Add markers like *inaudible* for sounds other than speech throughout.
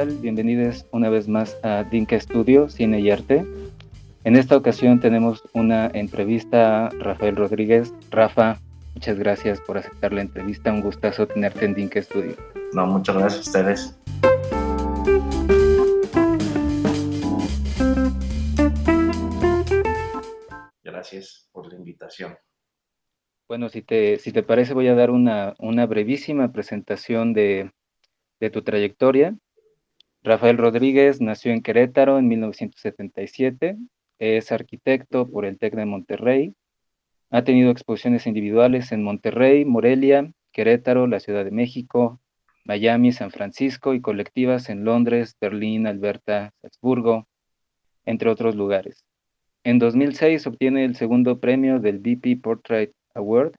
tal? Bienvenidos una vez más a Dinka Studio, Cine y Arte. En esta ocasión tenemos una entrevista a Rafael Rodríguez. Rafa, muchas gracias por aceptar la entrevista. Un gustazo tenerte en Dinka Studio. No, muchas gracias a ustedes. Gracias por la invitación. Bueno, si te, si te parece, voy a dar una, una brevísima presentación de, de tu trayectoria. Rafael Rodríguez nació en Querétaro en 1977, es arquitecto por el TEC de Monterrey, ha tenido exposiciones individuales en Monterrey, Morelia, Querétaro, la Ciudad de México, Miami, San Francisco y colectivas en Londres, Berlín, Alberta, Salzburgo, entre otros lugares. En 2006 obtiene el segundo premio del BP Portrait Award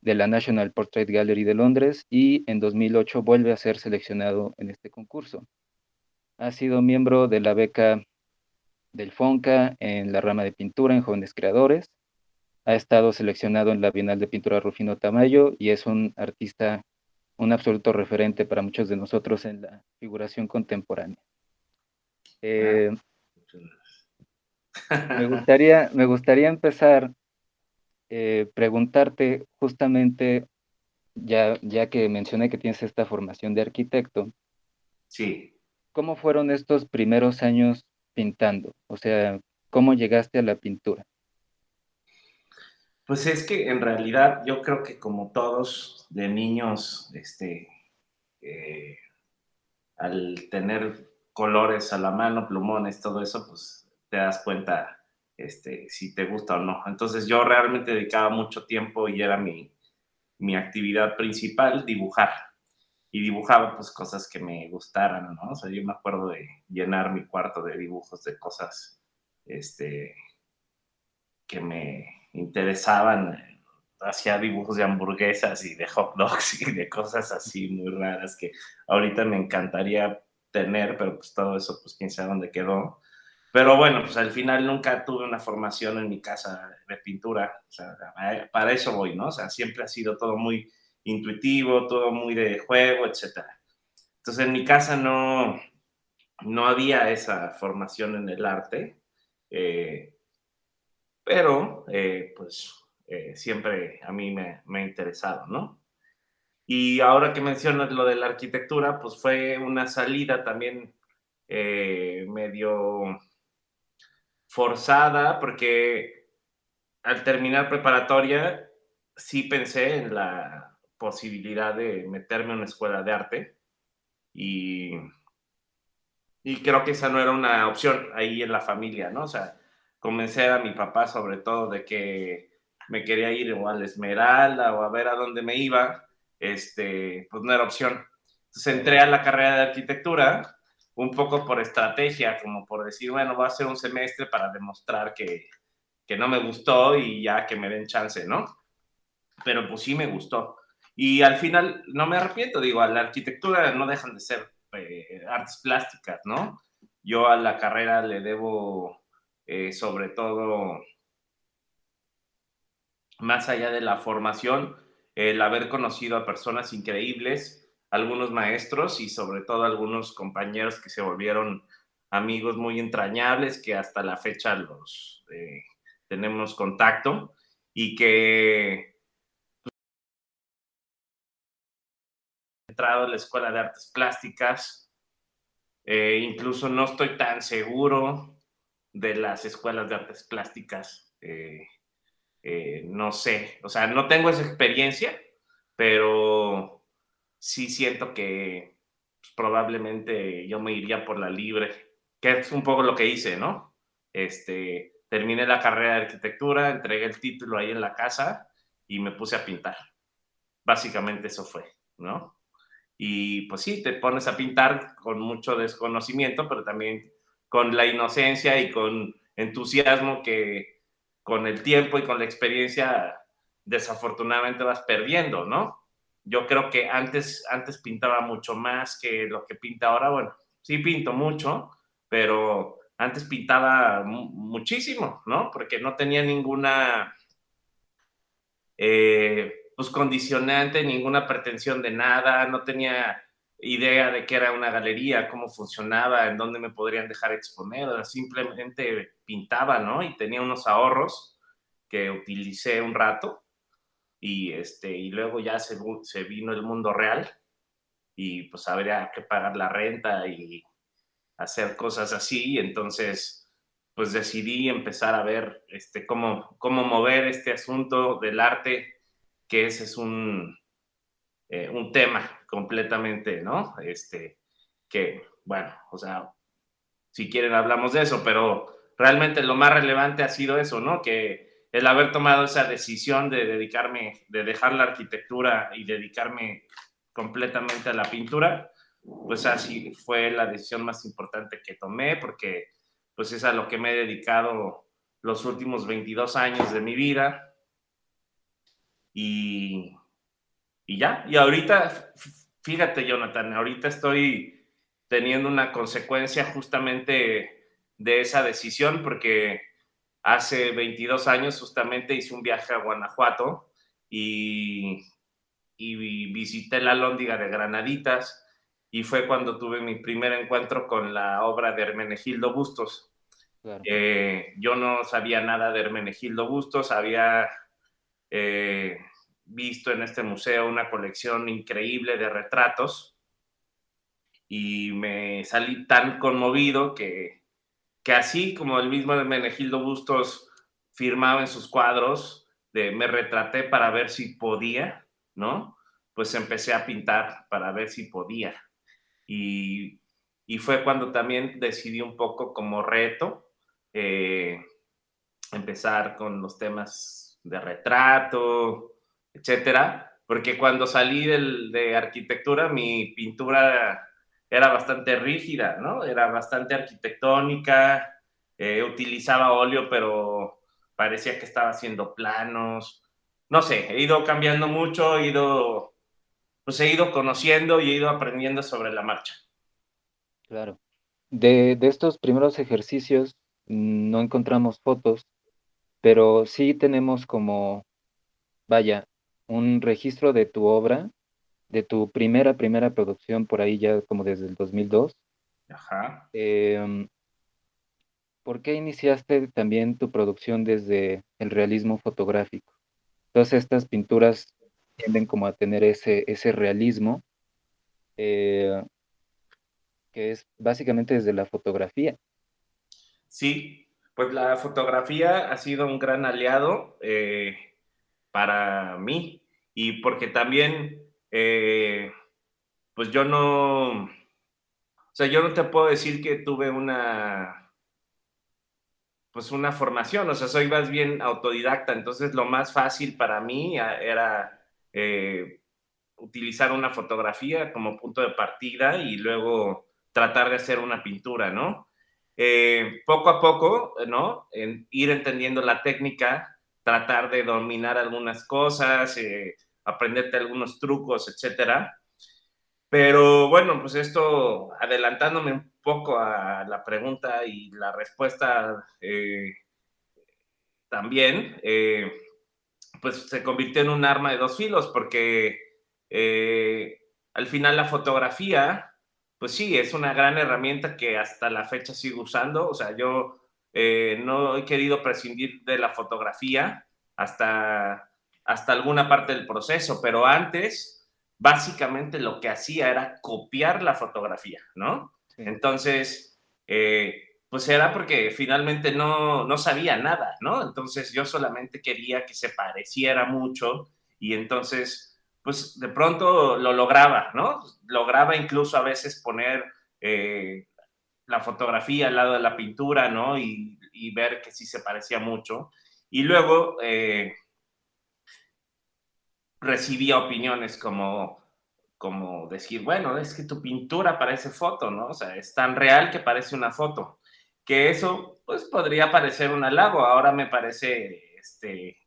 de la National Portrait Gallery de Londres y en 2008 vuelve a ser seleccionado en este concurso. Ha sido miembro de la beca del FONCA en la rama de pintura en jóvenes creadores. Ha estado seleccionado en la Bienal de Pintura Rufino Tamayo y es un artista, un absoluto referente para muchos de nosotros en la figuración contemporánea. Eh, me, *laughs* gustaría, me gustaría empezar eh, preguntarte justamente, ya, ya que mencioné que tienes esta formación de arquitecto. Sí. ¿Cómo fueron estos primeros años pintando? O sea, ¿cómo llegaste a la pintura? Pues es que en realidad yo creo que como todos de niños, este, eh, al tener colores a la mano, plumones, todo eso, pues te das cuenta este, si te gusta o no. Entonces yo realmente dedicaba mucho tiempo y era mi, mi actividad principal dibujar y dibujaba pues cosas que me gustaran, ¿no? O sea, yo me acuerdo de llenar mi cuarto de dibujos de cosas este, que me interesaban. Hacía dibujos de hamburguesas y de hot dogs y de cosas así muy raras que ahorita me encantaría tener, pero pues todo eso, pues quién sabe dónde quedó. Pero bueno, pues al final nunca tuve una formación en mi casa de pintura. O sea, para eso voy, ¿no? O sea, siempre ha sido todo muy intuitivo, todo muy de juego, etc. Entonces en mi casa no, no había esa formación en el arte, eh, pero eh, pues eh, siempre a mí me, me, ha interesado, ¿no? Y ahora que mencionas lo de la arquitectura, pues fue una salida también medio forzada, porque al terminar preparatoria sí pensé en la posibilidad de meterme en una escuela de arte y, y creo que esa no era una opción ahí en la familia, ¿no? O sea, convencer a mi papá sobre todo de que me quería ir o a la Esmeralda o a ver a dónde me iba, este, pues no era opción. Entonces entré a la carrera de arquitectura un poco por estrategia, como por decir, bueno, voy a hacer un semestre para demostrar que, que no me gustó y ya que me den chance, ¿no? Pero pues sí me gustó. Y al final no me arrepiento, digo, a la arquitectura no dejan de ser eh, artes plásticas, ¿no? Yo a la carrera le debo eh, sobre todo, más allá de la formación, el haber conocido a personas increíbles, algunos maestros y sobre todo algunos compañeros que se volvieron amigos muy entrañables que hasta la fecha los eh, tenemos contacto y que entrado a la Escuela de Artes Plásticas. Eh, incluso no estoy tan seguro de las escuelas de artes plásticas. Eh, eh, no sé, o sea, no tengo esa experiencia, pero sí siento que pues, probablemente yo me iría por la libre, que es un poco lo que hice, ¿no? Este, terminé la carrera de arquitectura, entregué el título ahí en la casa y me puse a pintar. Básicamente eso fue, ¿no? Y pues sí, te pones a pintar con mucho desconocimiento, pero también con la inocencia y con entusiasmo que con el tiempo y con la experiencia desafortunadamente vas perdiendo, ¿no? Yo creo que antes, antes pintaba mucho más que lo que pinta ahora. Bueno, sí pinto mucho, pero antes pintaba muchísimo, ¿no? Porque no tenía ninguna eh, pues condicionante, ninguna pretensión de nada, no tenía idea de qué era una galería, cómo funcionaba, en dónde me podrían dejar exponer, simplemente pintaba, ¿no? Y tenía unos ahorros que utilicé un rato y, este, y luego ya se, vino el mundo real y pues habría que pagar la renta y hacer cosas así, entonces pues decidí empezar a ver este, cómo, cómo mover este asunto del arte, que ese es un, eh, un tema completamente, ¿no? Este, que, bueno, o sea, si quieren hablamos de eso, pero realmente lo más relevante ha sido eso, ¿no? Que el haber tomado esa decisión de dedicarme, de dejar la arquitectura y dedicarme completamente a la pintura, pues así fue la decisión más importante que tomé, porque pues es a lo que me he dedicado los últimos 22 años de mi vida. Y, y ya, y ahorita, fíjate Jonathan, ahorita estoy teniendo una consecuencia justamente de esa decisión porque hace 22 años justamente hice un viaje a Guanajuato y, y visité la Lóndiga de Granaditas y fue cuando tuve mi primer encuentro con la obra de Hermenegildo Bustos. Eh, yo no sabía nada de Hermenegildo Bustos, había eh, visto en este museo una colección increíble de retratos y me salí tan conmovido que, que así como el mismo Menegildo Bustos firmaba en sus cuadros, de me retraté para ver si podía, ¿no? Pues empecé a pintar para ver si podía. Y, y fue cuando también decidí un poco como reto eh, empezar con los temas de retrato, etcétera, porque cuando salí de arquitectura, mi pintura era bastante rígida, ¿no? Era bastante arquitectónica, eh, utilizaba óleo, pero parecía que estaba haciendo planos. No sé, he ido cambiando mucho, he ido, pues he ido conociendo y he ido aprendiendo sobre la marcha. Claro. De, de estos primeros ejercicios mm, no encontramos fotos, pero sí tenemos como, vaya, un registro de tu obra, de tu primera, primera producción por ahí ya como desde el 2002. Ajá. Em, ¿Por qué iniciaste también tu producción desde el realismo fotográfico? Todas estas pinturas tienden como a tener ese, ese realismo, eh, que es básicamente desde la fotografía. Sí, pues la fotografía ha sido un gran aliado eh, para mí y porque también, eh, pues yo no, o sea, yo no te puedo decir que tuve una, pues una formación, o sea, soy más bien autodidacta, entonces lo más fácil para mí era eh, utilizar una fotografía como punto de partida y luego tratar de hacer una pintura, ¿no? Eh, poco a poco, ¿no? Ir entendiendo la técnica, tratar de dominar algunas cosas, aprenderte algunos trucos, etcétera. Pero bueno, pues esto, adelantándome un poco a la pregunta y la respuesta eh, también, eh, pues se convirtió en un arma de dos filos porque eh, al final la fotografía, pues sí, es una gran herramienta que hasta la fecha sigo usando. O sea, yo no he querido prescindir de la fotografía hasta hasta alguna parte del proceso, pero antes básicamente lo que hacía era copiar la fotografía, ¿no? Entonces, eh, pues era porque finalmente no, no sabía nada, ¿no? Entonces yo solamente quería que se pareciera mucho y entonces, pues de pronto lo lograba, ¿no? Lograba incluso a veces poner eh, la fotografía al lado de la pintura, ¿no? Y, ver que sí se parecía mucho. Y luego, eh, recibía opiniones como, como decir, bueno, es que tu pintura parece foto, ¿no? O sea, es tan real que parece una foto. Que eso, pues, podría parecer un halago. Ahora me parece, este,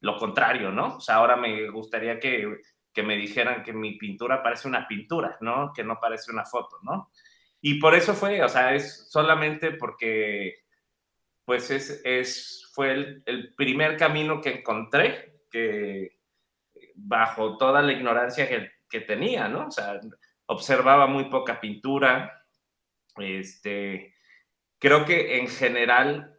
lo contrario, ¿no? O sea, ahora me gustaría que, que me dijeran que mi pintura parece una pintura, ¿no? Que no parece una foto, ¿no? Y por eso fue, o sea, es solamente porque, pues, es, es fue el, el primer camino que encontré que bajo toda la ignorancia que, tenía, ¿no? O sea, observaba muy poca pintura. Este, creo que en general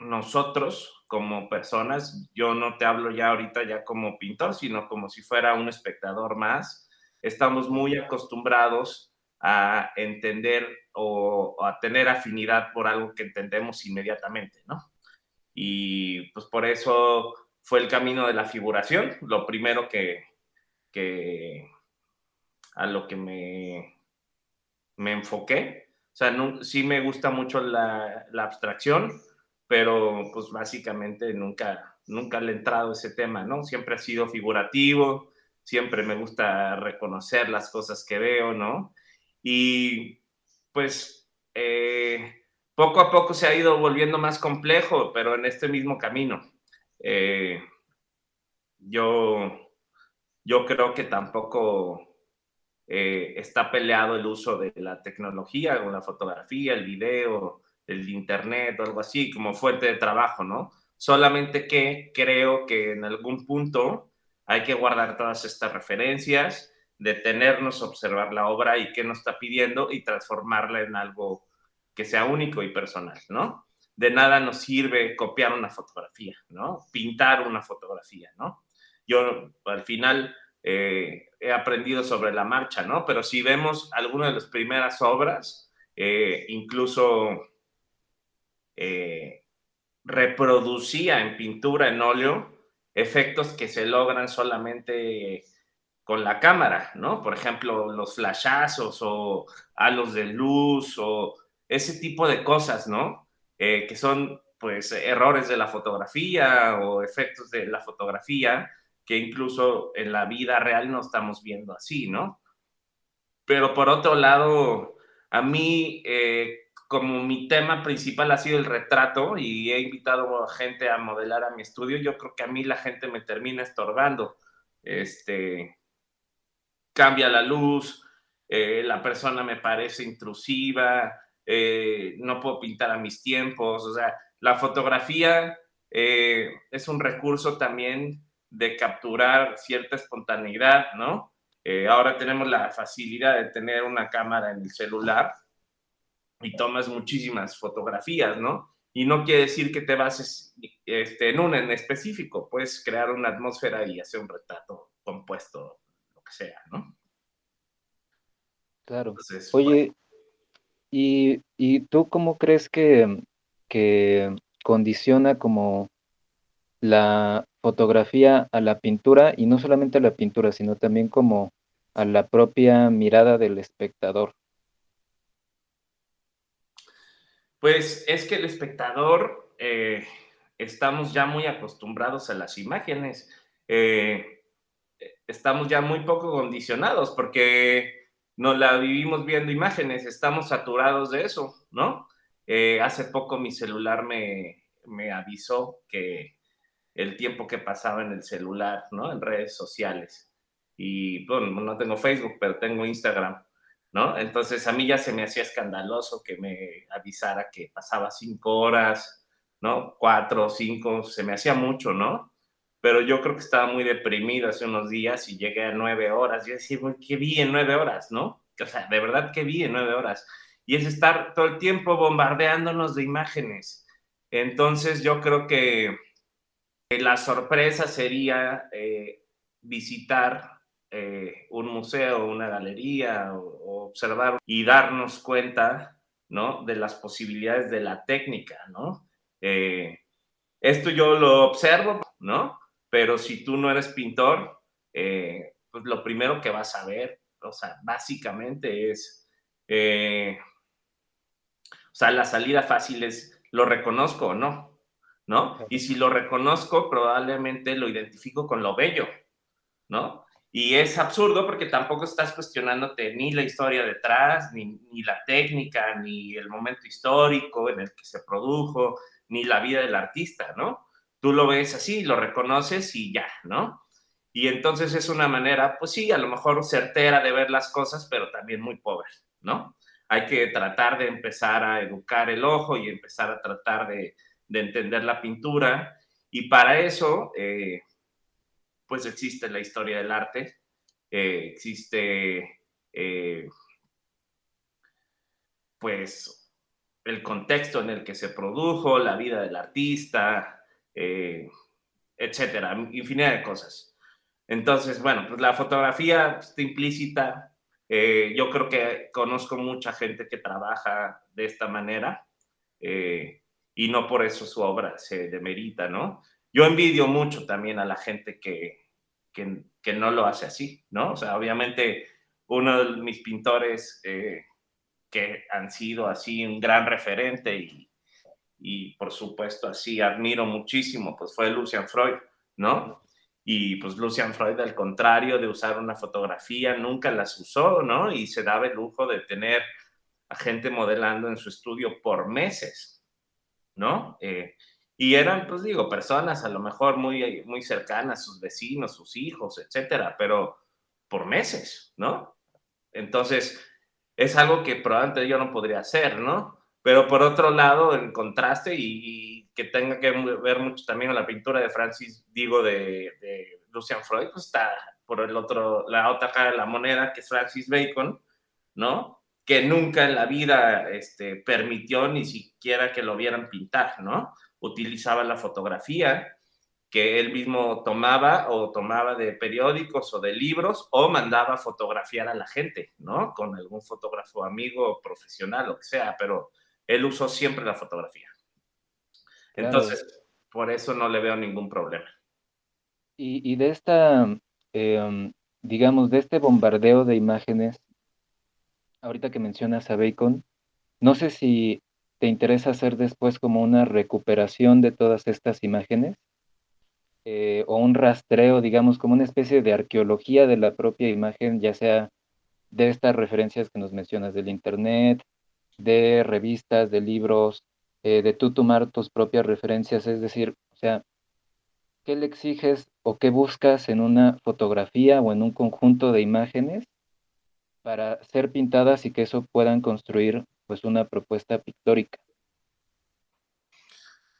nosotros como personas, yo no te hablo ya ahorita ya como pintor, sino como si fuera un espectador más, estamos muy acostumbrados a entender o, a tener afinidad por algo que entendemos inmediatamente, ¿no? Y pues por eso fue el camino de la figuración, lo primero que, que a lo que me, me enfoqué. O sea, no, sí me gusta mucho la, la, abstracción, pero pues básicamente nunca, nunca le he entrado ese tema, ¿no? Siempre ha sido figurativo, siempre me gusta reconocer las cosas que veo, ¿no? Y pues eh, poco a poco se ha ido volviendo más complejo, pero en este mismo camino. Eh, yo, yo creo que tampoco eh, está peleado el uso de la tecnología, o la fotografía, el video, el internet o algo así como fuente de trabajo, ¿no? Solamente que creo que en algún punto hay que guardar todas estas referencias, detenernos, observar la obra y qué nos está pidiendo y transformarla en algo que sea único y personal, ¿no? De nada nos sirve copiar una fotografía, ¿no? Pintar una fotografía, ¿no? Yo al final eh, he aprendido sobre la marcha, ¿no? Pero si vemos algunas de las primeras obras, eh, incluso eh, reproducía en pintura, en óleo, efectos que se logran solamente con la cámara, ¿no? Por ejemplo, los flashazos o halos de luz o ese tipo de cosas, ¿no? Eh, que son pues errores de la fotografía o efectos de la fotografía que incluso en la vida real no estamos viendo así, ¿no? Pero por otro lado, a mí, eh, como mi tema principal ha sido el retrato y he invitado a gente a modelar a mi estudio, yo creo que a mí la gente me termina estorbando. Este, cambia la luz, eh, la persona me parece intrusiva, eh, no puedo pintar a mis tiempos, o sea, la fotografía eh, es un recurso también de capturar cierta espontaneidad, ¿no? Ahora tenemos la facilidad de tener una cámara en el celular y tomas muchísimas fotografías, ¿no? Y no quiere decir que te bases este, en una en específico, puedes crear una atmósfera y hacer un retrato compuesto, lo que sea, ¿no? Claro. Oye, ¿Y, tú cómo crees que, condiciona como la fotografía a la pintura y no solamente a la pintura, sino también como a la propia mirada del espectador? Pues es que el espectador eh, estamos ya muy acostumbrados a las imágenes, eh, estamos ya muy poco condicionados porque nos la vivimos viendo imágenes, estamos saturados de eso, ¿no? Eh, hace poco mi celular me, me avisó que el tiempo que pasaba en el celular, ¿no? En redes sociales. Y bueno, no tengo Facebook, pero tengo Instagram, ¿no? Entonces a mí ya se me hacía escandaloso que me avisara que pasaba cinco horas, ¿no? Cuatro, cinco, se me hacía mucho, ¿no? pero yo creo que estaba muy deprimido hace unos días y llegué a nueve horas. Yo decía, ¿qué vi en nueve horas, no? O sea, de verdad, ¿qué vi en nueve horas? Y es estar todo el tiempo bombardeándonos de imágenes. Entonces, yo creo que la sorpresa sería eh, visitar eh, un museo, una galería o, observar y darnos cuenta, ¿no? De las posibilidades de la técnica, ¿no? Eh, esto yo lo observo, ¿no? pero si tú no eres pintor, eh, pues lo primero que vas a ver, o sea, básicamente es, eh, o sea, la salida fácil es, ¿lo reconozco o no? ¿No? Y si lo reconozco, probablemente lo identifico con lo bello, ¿no? Y es absurdo porque tampoco estás cuestionándote ni la historia detrás, ni, ni, la técnica, ni el momento histórico en el que se produjo, ni la vida del artista, ¿no? tú lo ves así, lo reconoces y ya, ¿no? Y entonces es una manera, pues sí, a lo mejor certera de ver las cosas, pero también muy pobre, ¿no? Hay que tratar de empezar a educar el ojo y empezar a tratar de, entender la pintura. Y para eso, eh, pues existe la historia del arte, eh, existe eh, pues el contexto en el que se produjo, la vida del artista, eh, etcétera, infinidad de cosas. Entonces, bueno, pues la fotografía está implícita. Eh, yo creo que conozco mucha gente que trabaja de esta manera y no por eso su obra se demerita, ¿no? Yo envidio mucho también a la gente que, que, que no lo hace así, ¿no? O sea, obviamente uno de mis pintores eh, que han sido así un gran referente y, y por supuesto así admiro muchísimo, pues fue Lucian Freud, ¿no? Y pues Lucian Freud, al contrario de usar una fotografía, nunca las usó, ¿no? Y se daba el lujo de tener a gente modelando en su estudio por meses, ¿no? Eh, y eran, pues digo, personas a lo mejor muy, muy cercanas, sus vecinos, sus hijos, etcétera, pero por meses, ¿no? Entonces, es algo que probablemente yo no podría hacer, ¿no? Pero por otro lado, en contraste y, que tenga que ver mucho también con la pintura de Francis, digo, de, de Lucian Freud, pues está por el otro, la otra cara de la moneda, que es Francis Bacon, ¿no? Que nunca en la vida este, permitió ni siquiera que lo vieran pintar, ¿no? Utilizaba la fotografía que él mismo tomaba o tomaba de periódicos o de libros o mandaba fotografiar a la gente, ¿no? Con algún fotógrafo amigo, profesional, lo que sea, pero él usó siempre la fotografía. Entonces, por eso no le veo ningún problema. Y, de esta, em, digamos, de este bombardeo de imágenes, ahorita que mencionas a Bacon, no sé si te interesa hacer después como una recuperación de todas estas imágenes eh, o un rastreo, digamos, como una especie de arqueología de la propia imagen, ya sea de estas referencias que nos mencionas del Internet, de revistas, de libros, eh, de tú tomar tus propias referencias, es decir, o sea, ¿qué le exiges o qué buscas en una fotografía o en un conjunto de imágenes para ser pintadas y que eso puedan construir pues una propuesta pictórica?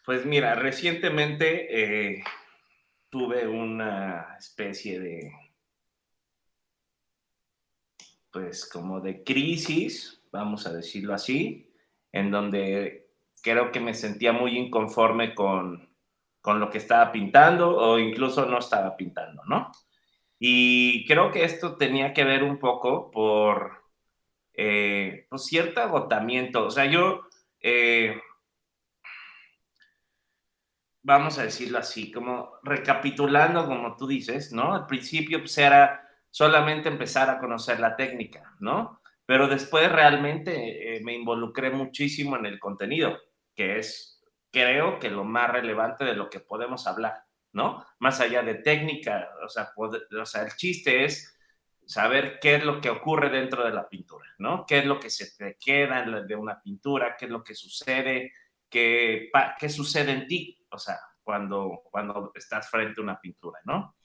Pues mira, recientemente eh, tuve una especie de, pues como de crisis, vamos a decirlo así, en donde creo que me sentía muy inconforme con, con lo que estaba pintando o incluso no estaba pintando, ¿no? Y creo que esto tenía que ver un poco por eh, pues cierto agotamiento. O sea, yo, eh, vamos a decirlo así, como recapitulando, como tú dices, ¿no? Al principio pues era solamente empezar a conocer la técnica, ¿no? Pero después realmente eh, me involucré muchísimo en el contenido que es, creo que lo más relevante de lo que podemos hablar, ¿no? Más allá de técnica, o sea, o sea, el chiste es saber qué es lo que ocurre dentro de la pintura, ¿no? ¿Qué es lo que se te queda de una pintura? ¿Qué es lo que sucede? ¿Qué, qué sucede en ti? O sea, cuando, cuando estás frente a una pintura, ¿no?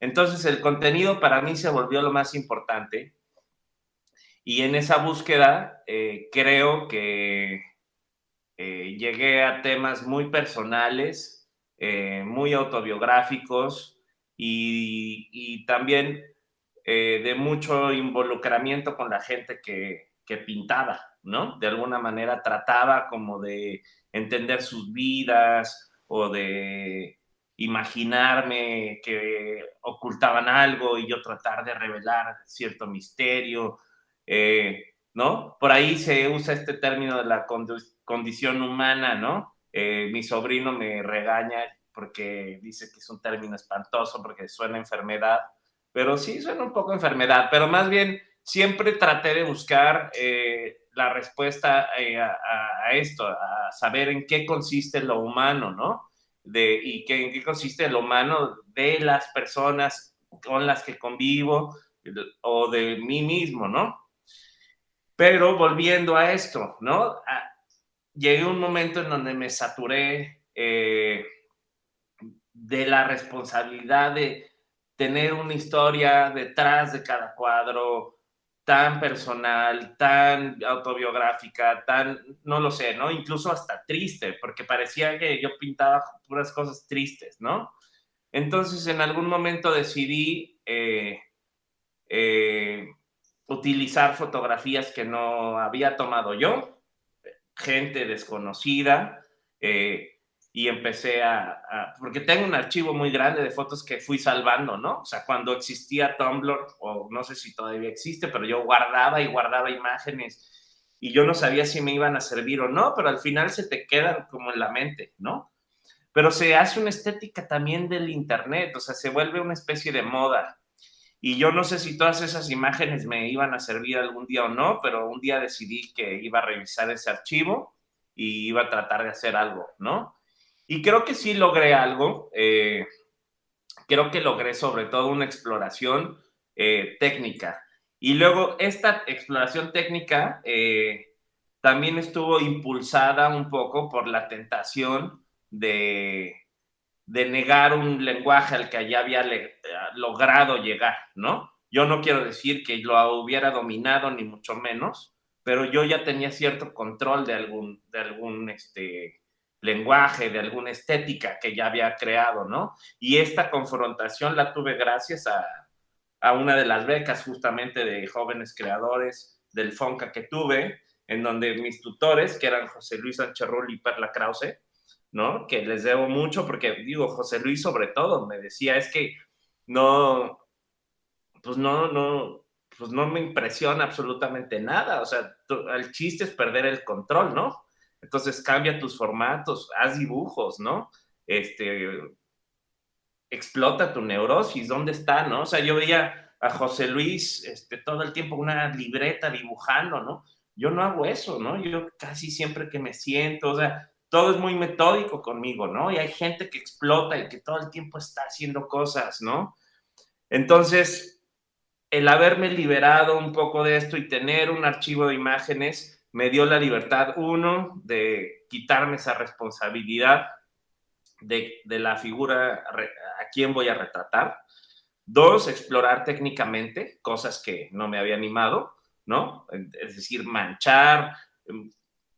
Entonces, el contenido para mí se volvió lo más importante y en esa búsqueda eh, creo que eh, llegué a temas muy personales, eh, muy autobiográficos y, también eh, de mucho involucramiento con la gente que, pintaba, ¿no? De alguna manera trataba como de entender sus vidas o de imaginarme que ocultaban algo y yo tratar de revelar cierto misterio, ¿no? Por ahí se usa este término de la condición humana, ¿no? Eh, mi sobrino me regaña porque dice que es un término espantoso porque suena enfermedad, pero sí suena un poco enfermedad, pero más bien siempre traté de buscar eh, la respuesta eh, a, esto, a saber en qué consiste lo humano, ¿no? De, y qué, en qué consiste lo humano de las personas con las que convivo o de mí mismo, ¿no? Pero volviendo a esto, ¿no? llegué a un momento en donde me saturé eh, de la responsabilidad de tener una historia detrás de cada cuadro tan personal, tan autobiográfica, tan, no lo sé, ¿no? Incluso hasta triste, porque parecía que yo pintaba puras cosas tristes, ¿no? Entonces en algún momento decidí eh, eh, utilizar fotografías que no había tomado yo, gente desconocida, eh, y empecé a, porque tengo un archivo muy grande de fotos que fui salvando, ¿no? O sea, cuando existía Tumblr, o no sé si todavía existe, pero yo guardaba y guardaba imágenes y yo no sabía si me iban a servir o no, pero al final se te quedan como en la mente, ¿no? Pero se hace una estética también del Internet, o sea, se vuelve una especie de moda. Y yo no sé si todas esas imágenes me iban a servir algún día o no, pero un día decidí que iba a revisar ese archivo y iba a tratar de hacer algo, ¿no? Y creo que sí logré algo. Eh, creo que logré sobre todo una exploración eh, técnica. Y luego esta exploración técnica eh, también estuvo impulsada un poco por la tentación de, de negar un lenguaje al que ya había logrado llegar, ¿no? Yo no quiero decir que lo hubiera dominado, ni mucho menos, pero yo ya tenía cierto control de algún, de algún este, lenguaje, de alguna estética que ya había creado, ¿no? Y esta confrontación la tuve gracias a, a una de las becas justamente de jóvenes creadores del FONCA que tuve, en donde mis tutores, que eran José Luis Ancherrul y Perla Krause, ¿no? Que les debo mucho porque, digo, José Luis sobre todo me decía, es que no, pues no, no, pues no me impresiona absolutamente nada, o sea, el chiste es perder el control, ¿no? Entonces cambia tus formatos, haz dibujos, ¿no? Este, explota tu neurosis, ¿dónde está, no? O sea, yo veía a José Luis este, todo el tiempo una libreta dibujando, ¿no? Yo no hago eso, ¿no? Yo casi siempre que me siento, o sea, todo es muy metódico conmigo, ¿no? Y hay gente que explota y que todo el tiempo está haciendo cosas, ¿no? Entonces, el haberme liberado un poco de esto y tener un archivo de imágenes me dio la libertad, uno, de quitarme esa responsabilidad de, de la figura a quien voy a retratar. Dos, explorar técnicamente cosas que no me había animado, ¿no? Es decir, manchar,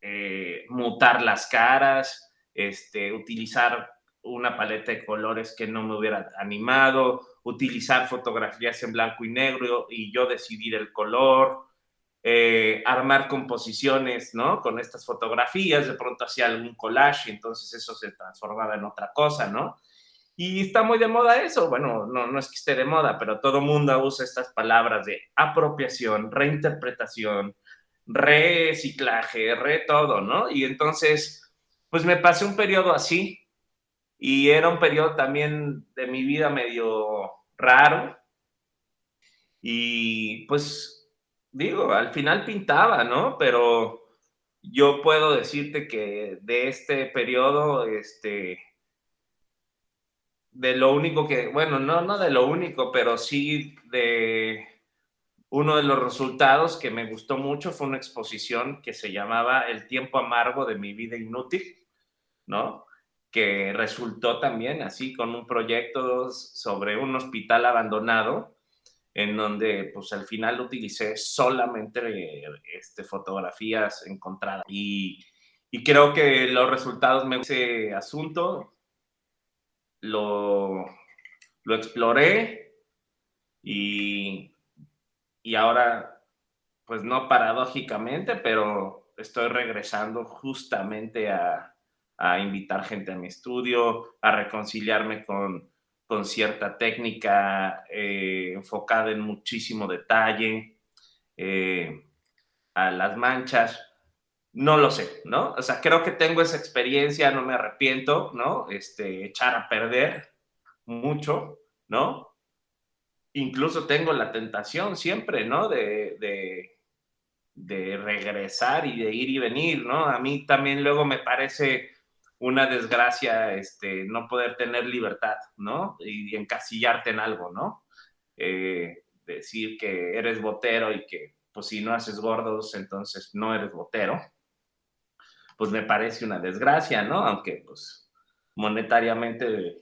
eh, mutar las caras, este, utilizar una paleta de colores que no me hubiera animado, utilizar fotografías en blanco y negro y yo decidir el color, eh, armar composiciones, ¿no? Con estas fotografías, de pronto hacía algún collage y entonces eso se transformaba en otra cosa, ¿no? Y está muy de moda eso, bueno, no, no es que esté de moda, pero todo mundo usa estas palabras de apropiación, reinterpretación, reciclaje, re todo, ¿no? Y entonces, pues me pasé un periodo así y era un periodo también de mi vida medio raro y pues digo, al final pintaba, ¿no? Pero yo puedo decirte que de este periodo, este, de lo único que, bueno, no, no de lo único, pero sí de uno de los resultados que me gustó mucho fue una exposición que se llamaba El tiempo amargo de mi vida inútil, ¿no? Que resultó también así con un proyecto sobre un hospital abandonado, en donde pues al final utilicé solamente este, fotografías encontradas. Y, y creo que los resultados me ese asunto lo, lo exploré y y ahora, pues no paradójicamente, pero estoy regresando justamente a, a invitar gente a mi estudio, a reconciliarme con, con cierta técnica eh, enfocada en muchísimo detalle, eh, a las manchas. No lo sé, ¿no? O sea, creo que tengo esa experiencia, no me arrepiento, ¿no? Este, echar a perder mucho, ¿no? incluso tengo la tentación siempre, ¿no? De, de, regresar y de ir y venir, ¿no? A mí también luego me parece una desgracia este, no poder tener libertad, ¿no? Y, encasillarte en algo, ¿no? Eh, decir que eres botero y que, pues si no haces gordos, entonces no eres botero, pues me parece una desgracia, ¿no? Aunque, pues, monetariamente,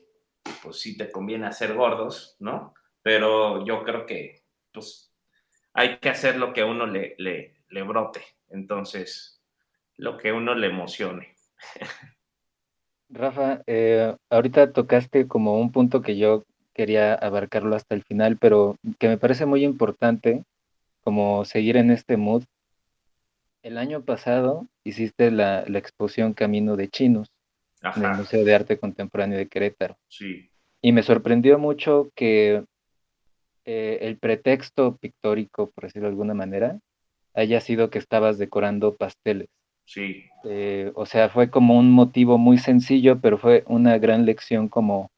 pues sí te conviene hacer gordos, ¿no? pero yo creo que pues hay que hacer lo que a uno le, le, brote, entonces lo que a uno le emocione. *laughs* Rafa, eh, ahorita tocaste como un punto que yo quería abarcarlo hasta el final, pero que me parece muy importante como seguir en este mood, el año pasado hiciste la, la exposición Camino de Chinos en el Museo de Arte Contemporáneo de Querétaro. Sí. Y me sorprendió mucho que eh, el pretexto pictórico, por decirlo de alguna manera, haya sido que estabas decorando pasteles. Sí. Eh, o sea, fue como un motivo muy sencillo, pero fue una gran lección como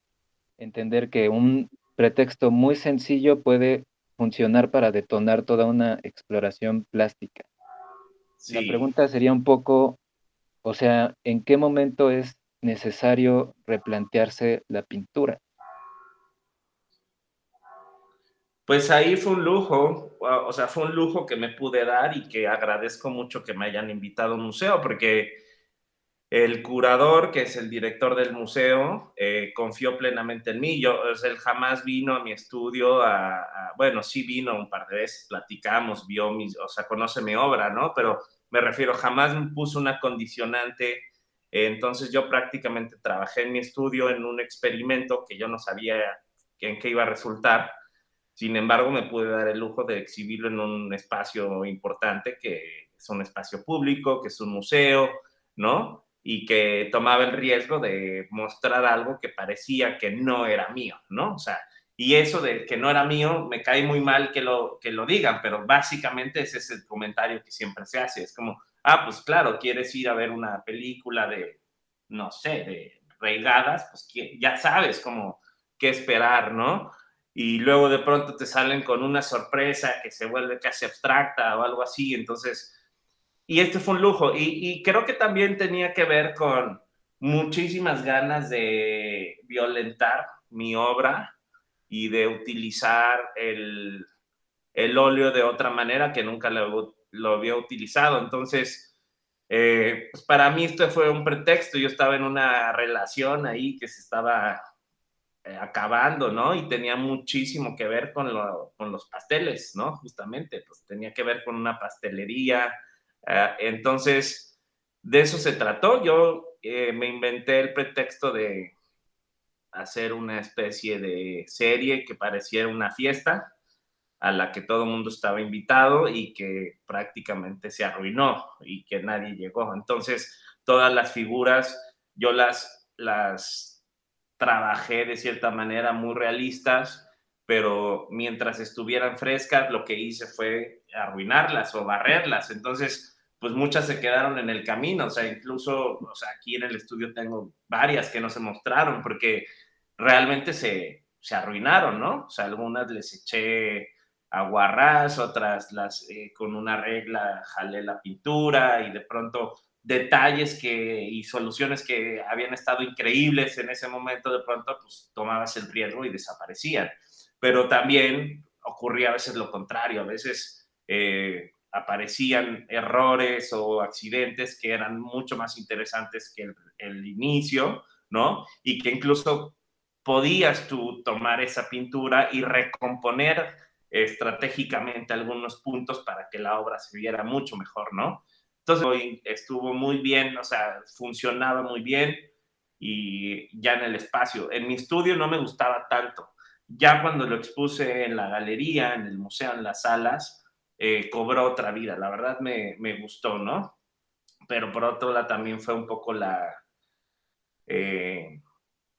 entender que un pretexto muy sencillo puede funcionar para detonar toda una exploración plástica. La pregunta sería un poco, o sea, ¿en qué momento es necesario replantearse la pintura? Pues ahí fue un lujo, o sea, fue un lujo que me pude dar y que agradezco mucho que me hayan invitado a un museo, porque el curador, que es el director del museo, eh, confió plenamente en mí. Yo, o sea, él jamás vino a mi estudio, a, bueno, sí vino un par de veces, platicamos, vio mis, o sea, conoce mi obra, ¿no? Pero me refiero, jamás me puso una condicionante. entonces yo prácticamente trabajé en mi estudio en un experimento que yo no sabía en qué iba a resultar. Sin embargo, me pude dar el lujo de exhibirlo en un espacio importante, que es un espacio público, que es un museo, ¿no? y que tomaba el riesgo de mostrar algo que parecía que no era mío, ¿no? O sea, y eso de que no era mío, me cae muy mal que lo, que lo digan, pero básicamente ese es el comentario que siempre se hace. Es como, ah, pues claro, quieres ir a ver una película de, no sé, de reigadas, pues ya sabes cómo qué esperar, ¿no? Y luego de pronto te salen con una sorpresa que se vuelve casi abstracta o algo así, entonces y este fue un lujo. Y, creo que también tenía que ver con muchísimas ganas de violentar mi obra y de utilizar el, el óleo de otra manera que nunca lo, lo había utilizado. Entonces, eh, pues para mí esto fue un pretexto. Yo estaba en una relación ahí que se estaba eh, acabando, ¿no? Y tenía muchísimo que ver con, los pasteles, ¿no? Justamente, pues tenía que ver con una pastelería, Ah, entonces, de eso se trató. Yo eh, me inventé el pretexto de hacer una especie de serie que pareciera una fiesta a la que todo el mundo estaba invitado y que prácticamente se arruinó y que nadie llegó. Entonces, todas las figuras yo las, las trabajé de cierta manera muy realistas, pero mientras estuvieran frescas, lo que hice fue arruinarlas o barrerlas. Entonces, pues muchas se quedaron en el camino, o sea, incluso, aquí en el estudio tengo varias que no se mostraron porque realmente se, se arruinaron, ¿no? O sea, algunas les eché aguarrás, otras las eh, con una regla jalé la pintura y de pronto detalles que y soluciones que habían estado increíbles en ese momento de pronto pues tomabas el riesgo y desaparecían pero también ocurría a veces lo contrario a veces eh, aparecían errores o accidentes que eran mucho más interesantes que el, inicio, ¿no? Y que incluso podías tú tomar esa pintura y recomponer estratégicamente algunos puntos para que la obra se viera mucho mejor, ¿no? Entonces estuvo muy bien, o sea, funcionaba muy bien y ya en el espacio. En mi estudio no me gustaba tanto. Ya cuando lo expuse en la galería, en el museo, en las salas, eh, cobró otra vida. La verdad me, me, gustó, ¿no? Pero por otro lado también fue un poco la, eh,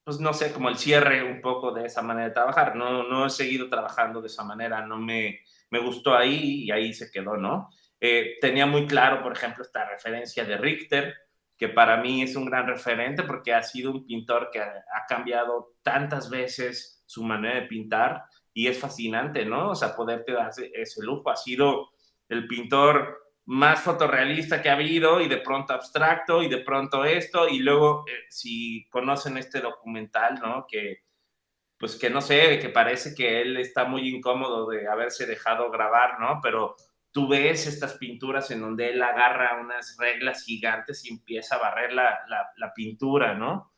pues no sé, como el cierre un poco de esa manera de trabajar. No, no he seguido trabajando de esa manera, no me, me gustó ahí y ahí se quedó, ¿no? Eh, tenía muy claro, por ejemplo, esta referencia de Richter, que para mí es un gran referente porque ha sido un pintor que ha, ha cambiado tantas veces su manera de pintar y es fascinante, ¿no? O sea, poderte dar ese lujo. Ha sido el pintor más fotorrealista que ha habido y de pronto abstracto y de pronto esto y luego eh, si conocen este documental, ¿no? Que pues que no sé, que parece que él está muy incómodo de haberse dejado grabar, ¿no? Pero tú ves estas pinturas en donde él agarra unas reglas gigantes y empieza a barrer la, la, pintura, ¿no?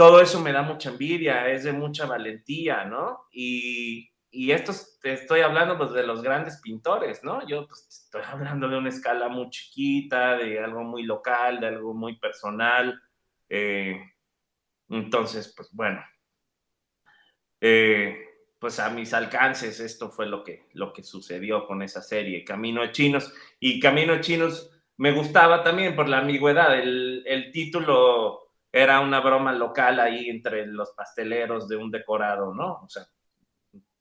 todo eso me da mucha envidia, es de mucha valentía, ¿no? Y, y esto estoy hablando pues, de los grandes pintores, ¿no? Yo pues, estoy hablando de una escala muy chiquita, de algo muy local, de algo muy personal. Eh, entonces, pues bueno, eh, pues a mis alcances esto fue lo que, lo que sucedió con esa serie, Camino de Chinos. Y Camino de Chinos me gustaba también por la ambigüedad. El, el título era una broma local ahí entre los pasteleros de un decorado, ¿no? O sea,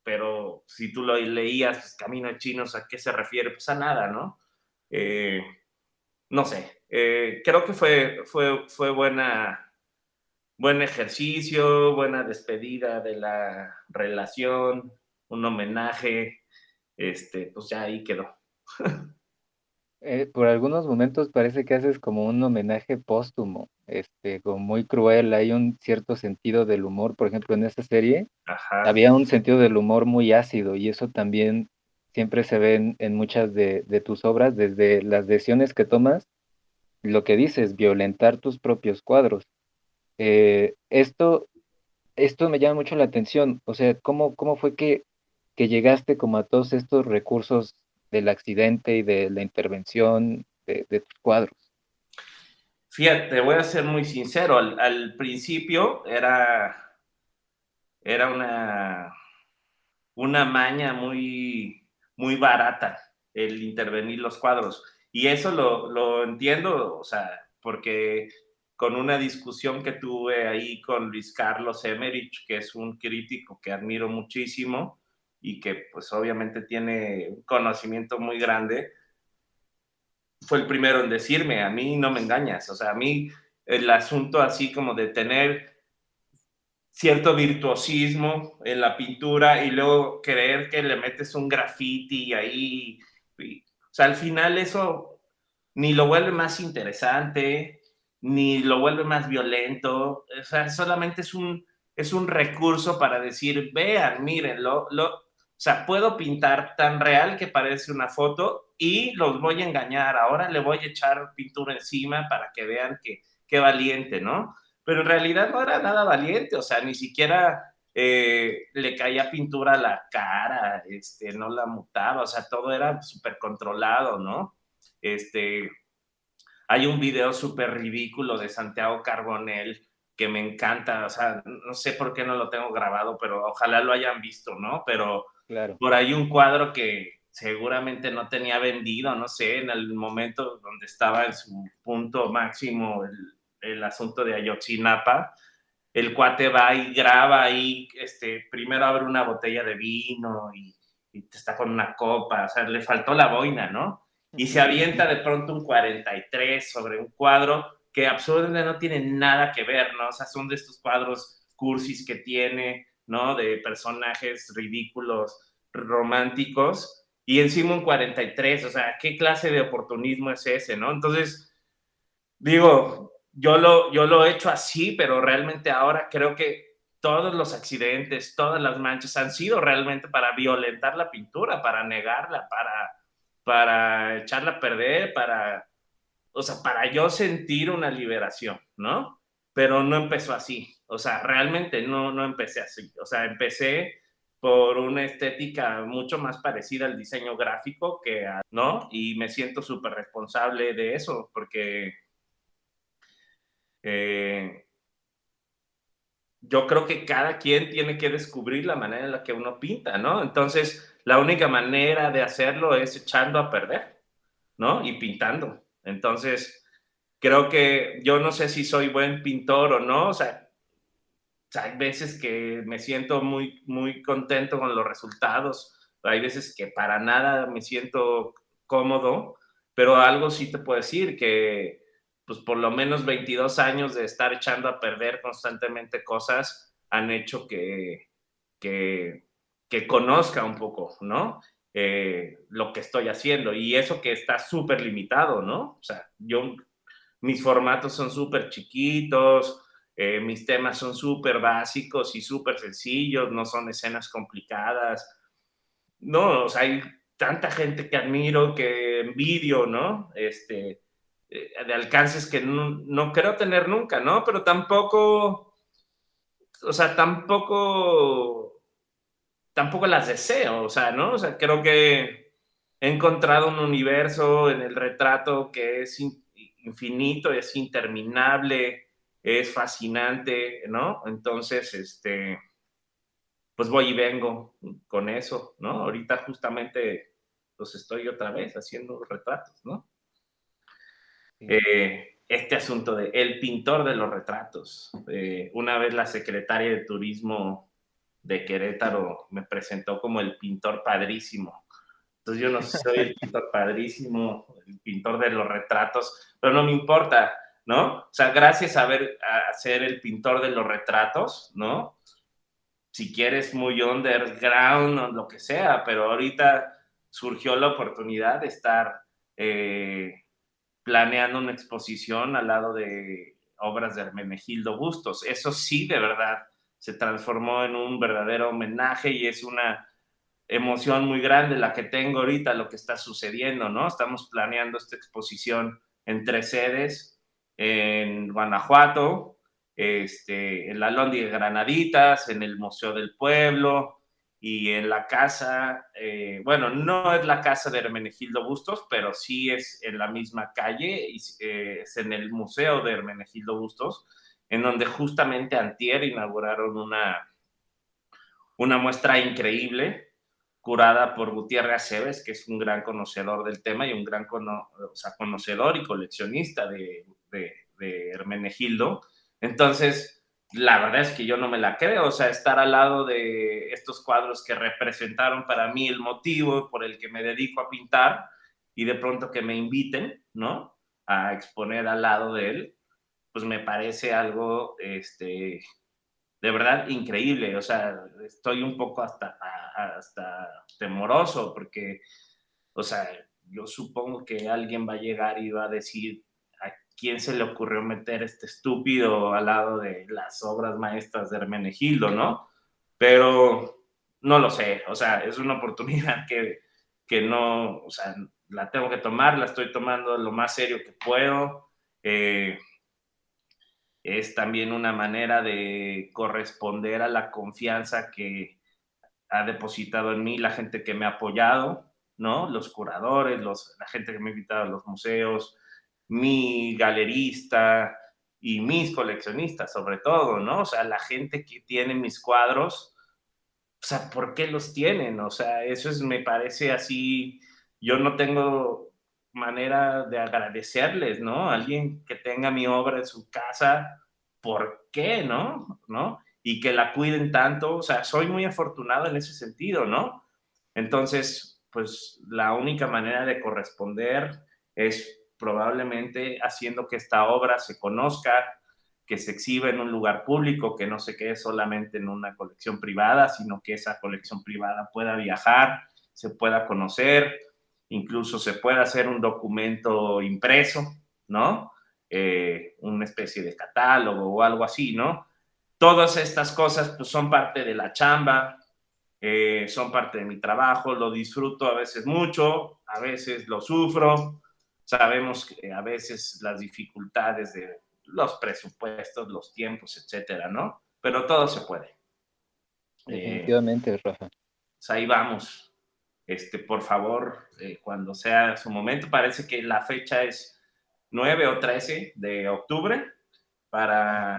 pero si tú lo leías, pues, Camino de Chinos, ¿a qué se refiere? Pues a nada, ¿no? Eh, no sé, eh, creo que fue, fue, fue buena, buen ejercicio, buena despedida de la relación, un homenaje, este, pues ya ahí quedó. *laughs* Eh, por algunos momentos parece que haces como un homenaje póstumo, este, como muy cruel, hay un cierto sentido del humor, por ejemplo, en esta serie había un sentido del humor muy ácido y eso también siempre se ve en, muchas de, tus obras, desde las decisiones que tomas, lo que dices, violentar tus propios cuadros. Eh, esto, esto me llama mucho la atención, o sea, ¿cómo, cómo fue que, que llegaste como a todos estos recursos del accidente y de la intervención de, tus cuadros? Fíjate, voy a ser muy sincero, al, principio era, era una, una maña muy, muy barata el intervenir los cuadros. Y eso lo, lo entiendo, o sea, porque con una discusión que tuve ahí con Luis Carlos Emerich, que es un crítico que admiro muchísimo, y que pues obviamente tiene un conocimiento muy grande, fue el primero en decirme, a mí no me engañas, o sea, a mí el asunto así como de tener cierto virtuosismo en la pintura y luego creer que le metes un graffiti ahí, o sea, al final eso ni lo vuelve más interesante, ni lo vuelve más violento, o sea, solamente es un, es un recurso para decir, vean, miren, lo, lo, o sea, puedo pintar tan real que parece una foto y los voy a engañar. Ahora le voy a echar pintura encima para que vean que qué valiente, ¿no? Pero en realidad no era nada valiente, o sea, ni siquiera eh, le caía pintura a la cara, este, no la mutaba, o sea, todo era súper controlado, ¿no? Este, hay un video súper ridículo de Santiago Carbonell que me encanta, o sea, no sé por qué no lo tengo grabado, pero ojalá lo hayan visto, ¿no? Pero por ahí un cuadro que seguramente no tenía vendido, no sé, en el momento donde estaba en su punto máximo el, asunto de Ayotzinapa, el cuate va y graba ahí, este, primero abre una botella de vino y, y está con una copa, o sea, le faltó la boina, ¿no? Y se avienta de pronto un 43 sobre un cuadro que absolutamente no tiene nada que ver, ¿no? O sea, son de estos cuadros cursis que tiene, ¿no? De personajes ridículos, románticos, y encima un 43, o sea, ¿qué clase de oportunismo es ese, ¿no? Entonces, digo, yo lo, yo lo he hecho así, pero realmente ahora creo que todos los accidentes, todas las manchas han sido realmente para violentar la pintura, para negarla, para, para echarla a perder, para, o sea, para yo sentir una liberación, ¿no? Pero no empezó así. O sea, realmente no, no empecé así. O sea, empecé por una estética mucho más parecida al diseño gráfico que a, ¿no? Y me siento súper responsable de eso porque eh, yo creo que cada quien tiene que descubrir la manera en la que uno pinta, ¿no? Entonces, la única manera de hacerlo es echando a perder, ¿no? Y pintando. Entonces, creo que yo no sé si soy buen pintor o no, o sea, hay veces que me siento muy, muy contento con los resultados, hay veces que para nada me siento cómodo, pero algo sí te puedo decir, que pues por lo menos 22 años de estar echando a perder constantemente cosas han hecho que, que, que conozca un poco, ¿no? Eh, lo que estoy haciendo y eso que está súper limitado, ¿no? O sea, yo, mis formatos son súper chiquitos, eh, mis temas son súper básicos y súper sencillos, no son escenas complicadas. No, o sea, hay tanta gente que admiro, que envidio, ¿no? Este, eh, de alcances que no, no, creo tener nunca, ¿no? Pero tampoco, o sea, tampoco, tampoco las deseo, o sea, ¿no? O sea, creo que he encontrado un universo en el retrato que es infinito, es interminable, es fascinante, ¿no? Entonces, este, pues voy y vengo con eso, ¿no? Ahorita justamente los estoy otra vez haciendo retratos, ¿no? Eh, este asunto de el pintor de los retratos. Eh, una vez la secretaria de Turismo de Querétaro me presentó como el pintor padrísimo. Entonces yo no soy el pintor padrísimo, el pintor de los retratos, pero no me importa, ¿no? O sea, gracias a, ver, a ser el pintor de los retratos, ¿no? Si quieres muy underground o lo que sea, pero ahorita surgió la oportunidad de estar eh, planeando una exposición al lado de obras de Hermenegildo Bustos. Eso sí, de verdad, se transformó en un verdadero homenaje y es una emoción muy grande la que tengo ahorita, lo que está sucediendo, ¿no? Estamos planeando esta exposición en tres sedes, en Guanajuato, este, en la Londi de Granaditas, en el Museo del Pueblo y en la casa, eh, bueno, no es la casa de Hermenegildo Bustos, pero sí es en la misma calle, y, eh, es en el Museo de Hermenegildo Bustos, en donde justamente antier inauguraron una, una muestra increíble curada por Gutiérrez Aceves, que es un gran conocedor del tema y un gran conocedor y coleccionista de, de, Hermenegildo. Entonces, la verdad es que yo no me la creo, o sea, estar al lado de estos cuadros que representaron para mí el motivo por el que me dedico a pintar y de pronto que me inviten, ¿no? A exponer al lado de él, pues me parece algo, este, de verdad increíble. O sea, estoy un poco hasta, hasta temoroso porque, o sea, yo supongo que alguien va a llegar y va a decir a quién se le ocurrió meter este estúpido al lado de las obras maestras de Hermenegildo, ¿no? Pero no lo sé, o sea, es una oportunidad que, que no, o sea, la tengo que tomar, la estoy tomando lo más serio que puedo. Eh, es también una manera de corresponder a la confianza que ha depositado en mí la gente que me ha apoyado, ¿no? Los curadores, los, la gente que me ha invitado a los museos, mi galerista y mis coleccionistas, sobre todo, ¿no? O sea, la gente que tiene mis cuadros, o sea, ¿por qué los tienen? O sea, eso es, me parece así, yo no tengo manera de agradecerles, ¿no? Alguien que tenga mi obra en su casa, ¿por qué, no? ¿No? Y que la cuiden tanto, o sea, soy muy afortunado en ese sentido, ¿no? Entonces, pues la única manera de corresponder es probablemente haciendo que esta obra se conozca, que se exhiba en un lugar público, que no se quede solamente en una colección privada, sino que esa colección privada pueda viajar, se pueda conocer, incluso se pueda hacer un documento impreso, ¿no? Eh, una especie de catálogo o algo así, ¿no? Todas estas cosas pues, son parte de la chamba, eh, son parte de mi trabajo, lo disfruto a veces mucho, a veces lo sufro, sabemos que a veces las dificultades de los presupuestos, los tiempos, etcétera, ¿no? Pero todo se puede. Definitivamente, Rafa. Pues ahí vamos este, por favor, eh, cuando sea su momento, parece que la fecha es 9 o 13 de octubre para,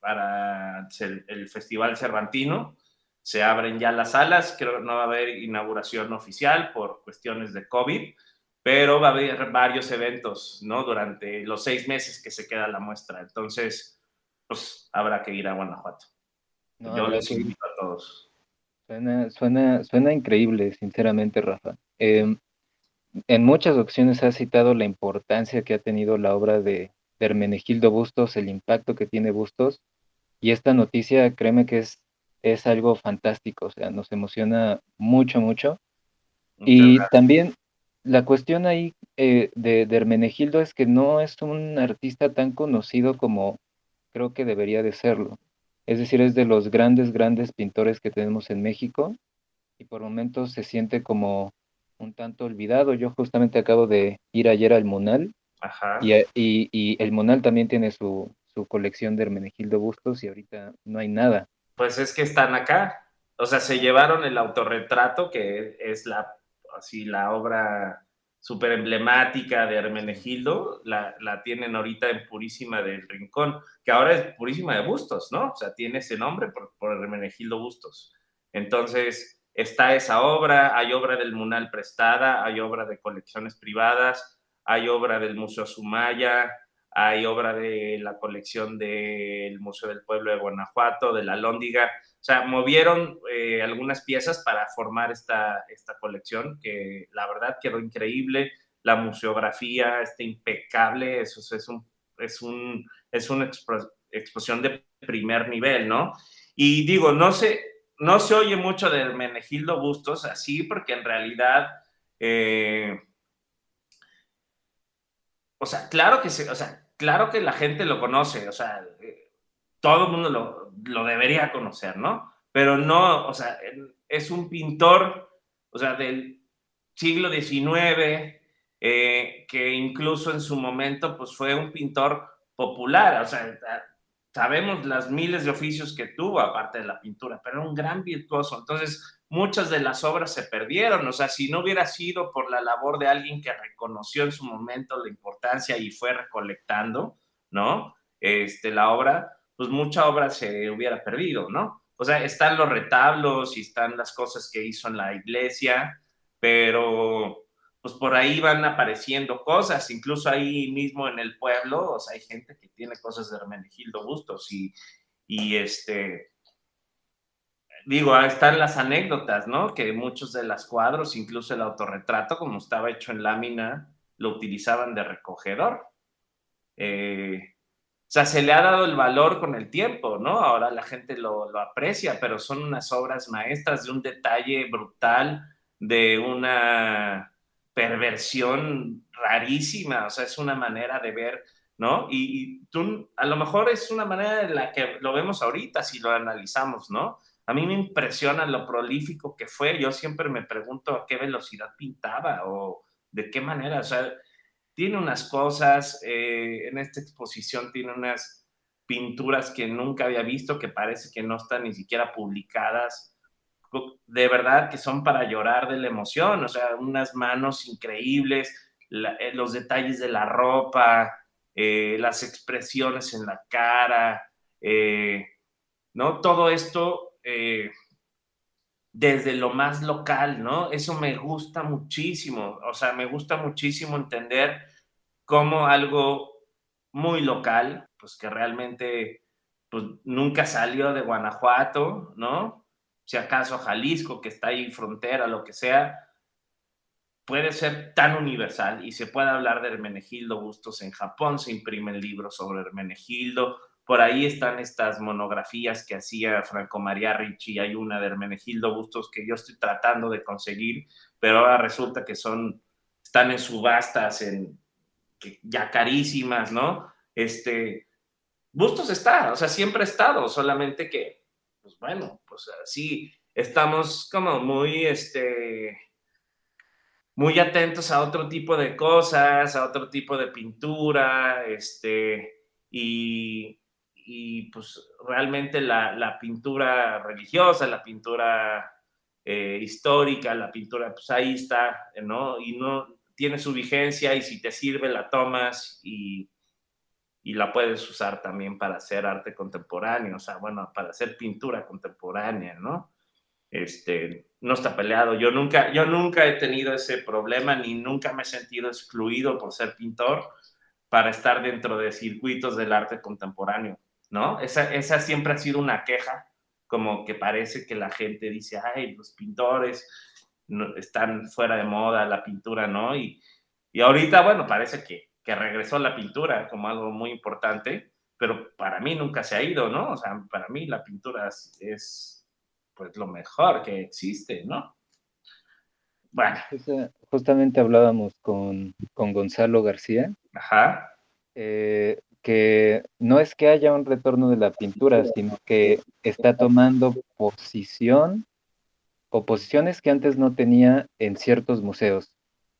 para el, Festival Cervantino. Se abren ya las salas, creo que no va a haber inauguración oficial por cuestiones de COVID, pero va a haber varios eventos, ¿no? Durante los seis meses que se queda la muestra. Entonces, pues habrá que ir a Guanajuato. Yo les invito a todos. Suena, suena, suena increíble, sinceramente, Rafa. Em, en muchas ocasiones has citado la importancia que ha tenido la obra de, Hermenegildo Bustos, el impacto que tiene Bustos, y esta noticia, créeme que es, es algo fantástico, o sea, nos emociona mucho, mucho. y también la cuestión ahí eh, de, de Hermenegildo es que no es un artista tan conocido como creo que debería de serlo. Es decir, es de los grandes, grandes pintores que tenemos en México y por momentos se siente como un tanto olvidado. Yo justamente acabo de ir ayer al Monal Y, el Monal también tiene su, colección de Hermenegildo Bustos y ahorita no hay nada. Pues es que están acá. O sea, se llevaron el autorretrato, que es la, así, la obra súper emblemática de Hermenegildo, la, la, tienen ahorita en Purísima del Rincón, que ahora es Purísima de Bustos, ¿no? O sea, tiene ese nombre por, por Hermenegildo Bustos. Entonces, está esa obra, hay obra del Munal prestada, hay obra de colecciones privadas, hay obra del Museo Sumaya, hay obra de la colección del Museo del Pueblo de Guanajuato, de la Lóndiga, sea, movieron eh, algunas piezas para formar esta, esta colección que la verdad quedó increíble. La museografía está impecable, eso es, un, es, un, es una exposición de primer nivel, ¿no? Y digo, no se, no se oye mucho de Menegildo Bustos así, porque en realidad, eh, o sea, claro que se, o sea, claro que la gente lo conoce, o sea, eh, todo el mundo lo, lo debería conocer, ¿no? Pero no, o sea, es un pintor, o sea, del siglo XIX, eh, que incluso en su momento, pues fue un pintor popular, o sea, sabemos las miles de oficios que tuvo, aparte de la pintura, pero era un gran virtuoso. Entonces, muchas de las obras se perdieron, o sea, si no hubiera sido por la labor de alguien que reconoció en su momento la importancia y fue recolectando, ¿no? Este, la obra, pues mucha obra se hubiera perdido, ¿no? O sea, están los retablos y están las cosas que hizo en la iglesia, pero pues por ahí van apareciendo cosas, incluso ahí mismo en el pueblo, o sea, hay gente que tiene cosas de Hermenegildo Bustos y, y este, digo, están las anécdotas, ¿no? Que muchos de los cuadros, incluso el autorretrato, como estaba hecho en lámina, lo utilizaban de recogedor. Eh, o sea, se le ha dado el valor con el tiempo, ¿no? Ahora la gente lo, lo, aprecia, pero son unas obras maestras de un detalle brutal, de una perversión rarísima, o sea, es una manera de ver, ¿no? Y, tú, a lo mejor es una manera en la que lo vemos ahorita, si lo analizamos, ¿no? A mí me impresiona lo prolífico que fue, yo siempre me pregunto a qué velocidad pintaba o de qué manera, o sea, tiene unas cosas, eh, en esta exposición tiene unas pinturas que nunca había visto, que parece que no están ni siquiera publicadas, de verdad que son para llorar de la emoción, o sea, unas manos increíbles, eh, los detalles de la ropa, eh, las expresiones en la cara, ¿no? Todo esto desde lo más local, ¿no? Eso me gusta muchísimo, o sea, me gusta muchísimo entender cómo algo muy local, pues que realmente pues, nunca salió de Guanajuato, ¿no? Si acaso Jalisco, que está ahí frontera, lo que sea, puede ser tan universal y se puede hablar de Hermenegildo Bustos en Japón, se imprimen libros sobre Hermenegildo, por ahí están estas monografías que hacía Franco María Ricci, hay una de Hermenegildo Bustos que yo estoy tratando de conseguir, pero ahora resulta que son, están en subastas, en, ya carísimas, ¿no? Este, Bustos está, o sea, siempre ha estado, solamente que, pues bueno, pues así estamos como muy, este, muy atentos a otro tipo de cosas, a otro tipo de pintura, este, y, y pues realmente la, pintura religiosa, la pintura eh, histórica, la pintura, pues ahí está, ¿no? Y no tiene su vigencia y si te sirve la tomas y, y la puedes usar también para hacer arte contemporáneo, o sea, bueno, para hacer pintura contemporánea, ¿no? Este, no está peleado. Yo nunca, yo nunca he tenido ese problema ni nunca me he sentido excluido por ser pintor para estar dentro de circuitos del arte contemporáneo. ¿No? Esa, esa siempre ha sido una queja, como que parece que la gente dice, ay, los pintores están fuera de moda, la pintura, ¿no? Y, y ahorita, bueno, parece que, que regresó la pintura como algo muy importante, pero para mí nunca se ha ido, ¿no? O sea, para mí la pintura es, pues lo mejor que existe, ¿no? Bueno. Justamente hablábamos con, con Gonzalo García. Ajá. Eh, que no es que haya un retorno de la pintura, sino que está tomando posición o posiciones que antes no tenía en ciertos museos.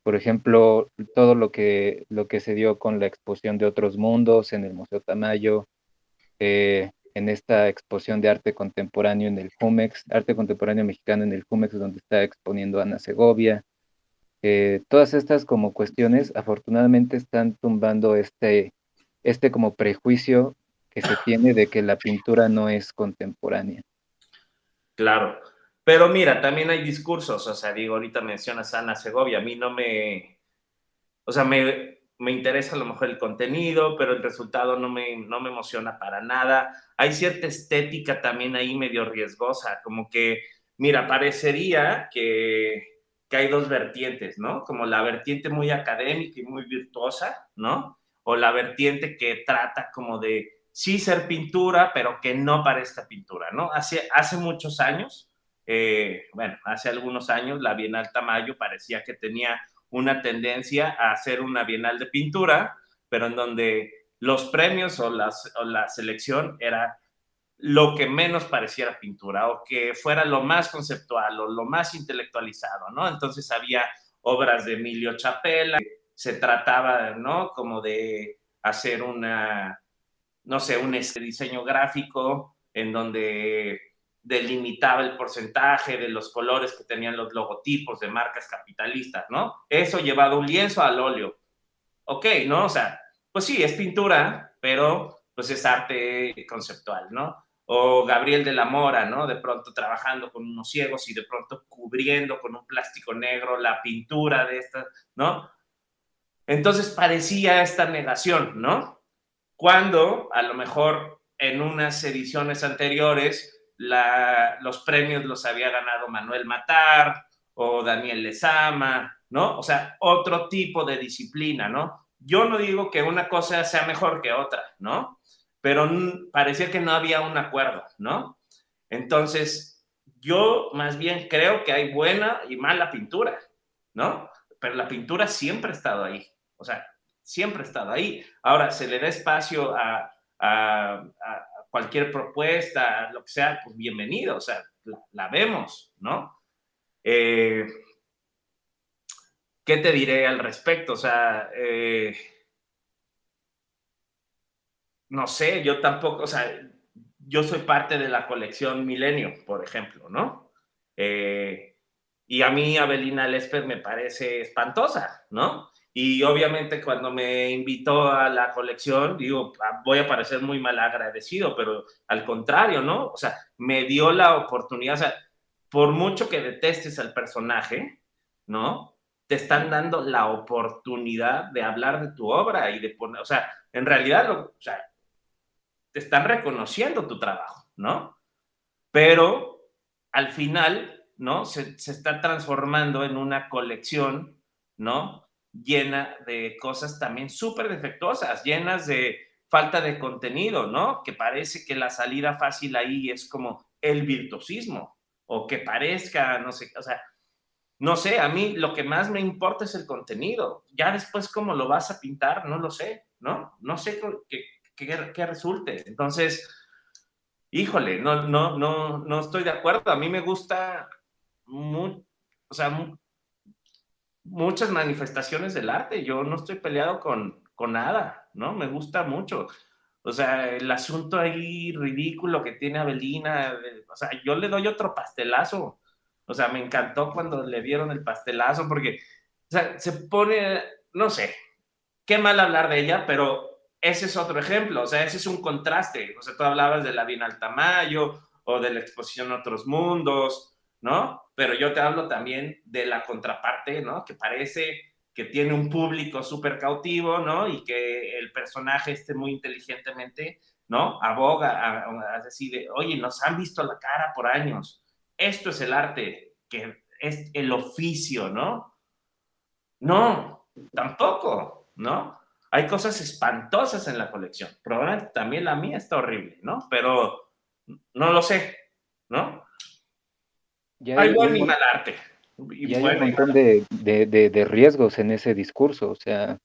Por ejemplo, todo lo que, lo que se dio con la exposición de otros mundos en el Museo Tamayo, eh, en esta exposición de arte contemporáneo en el Jumex, arte contemporáneo mexicano en el Jumex, donde está exponiendo Ana Segovia, que todas estas como cuestiones afortunadamente están tumbando este, este como prejuicio que se tiene de que la *laughs* pintura no es contemporánea. Claro, pero mira, también hay discursos, o sea, digo, ahorita mencionas a Ana Segovia, a mí no me, o sea, me, me interesa a lo mejor el contenido, pero el resultado no me, no me emociona para nada. Hay cierta estética también ahí medio riesgosa, como que, mira, parecería que, que hay dos vertientes, ¿no? Como la vertiente muy académica y muy virtuosa, ¿no? O la vertiente que trata como de sí ser pintura, pero que no parezca pintura, ¿no? Hace, hace muchos años, eh, bueno, hace algunos años, la Bienal Tamayo parecía que tenía una tendencia a hacer una bienal de pintura, pero en donde los premios o, las, o la selección era lo que menos pareciera pintura o que fuera lo más conceptual o lo más intelectualizado, ¿no? Entonces había obras de Emilio Chapela, se trataba, ¿no? Como de hacer una, no sé, un diseño gráfico en donde delimitaba el porcentaje de los colores que tenían los logotipos de marcas capitalistas, ¿no? Eso llevado un lienzo al óleo. Ok, ¿no? O sea, pues sí, es pintura, pero pues es arte conceptual, ¿no? O Gabriel de la Mora, ¿no? De pronto trabajando con unos ciegos y de pronto cubriendo con un plástico negro la pintura de esta, ¿no? Entonces parecía esta negación, ¿no? Cuando a lo mejor en unas ediciones anteriores los premios los había ganado Manuel Matar o Daniel Lezama, ¿no? O sea, otro tipo de disciplina, ¿no? Yo no digo que una cosa sea mejor que otra, ¿no? Pero parecía que no había un acuerdo, ¿no? Entonces, yo más bien creo que hay buena y mala pintura, ¿no? Pero la pintura siempre ha estado ahí, o sea, siempre ha estado ahí. Ahora, se le da espacio a cualquier propuesta, lo que sea, pues bienvenido, o sea, la, vemos, ¿no? Eh, ¿Qué te diré al respecto? O sea, eh, no sé, yo tampoco, o sea, yo soy parte de la colección Milenio, por ejemplo, ¿no? Eh, y a mí Abelina Lesper me parece espantosa, ¿no? Y obviamente cuando me invitó a la colección, digo, ah, voy a parecer muy mal agradecido, pero al contrario, ¿no? O sea, me dio la oportunidad, o sea, por mucho que detestes al personaje, ¿no? Te están dando la oportunidad de hablar de tu obra y de poner, o sea, en realidad, lo, o sea, te están reconociendo tu trabajo, ¿no? Pero al final, ¿no? Se, se está transformando en una colección, ¿no? Llena de cosas también súper defectuosas, llenas de falta de contenido, ¿no? Que parece que la salida fácil ahí es como el virtuosismo, o que parezca, no sé, o sea, no sé, a mí lo que más me importa es el contenido. Ya después cómo lo vas a pintar, no lo sé, ¿no? No sé qué, resulte. Entonces, híjole, no, no, no, no estoy de acuerdo. A mí me gusta, muy, o sea, muchas manifestaciones del arte. Yo no estoy peleado con, con nada, ¿no? Me gusta mucho. O sea, el asunto ahí ridículo que tiene Abelina, o sea, yo le doy otro pastelazo. O sea, me encantó cuando le dieron el pastelazo porque, se pone, no sé, qué mal hablar de ella, pero ese es otro ejemplo, o sea, ese es un contraste. O sea, tú hablabas de la Bienal Tamayo o de la exposición Otros Mundos, ¿no? Pero yo te hablo también de la contraparte, ¿no? Que parece que tiene un público súper cautivo, ¿no? Y que el personaje esté muy inteligentemente, ¿no? Aboga a, decir, oye, nos han visto la cara por años. Esto es el arte, que es el oficio, ¿no? No, tampoco, ¿no? Hay cosas espantosas en la colección. Probablemente también la mía está horrible, ¿no? Pero no lo sé, ¿no? Hay buen y mal arte. Y, hay un montón de, riesgos en ese discurso, o sea,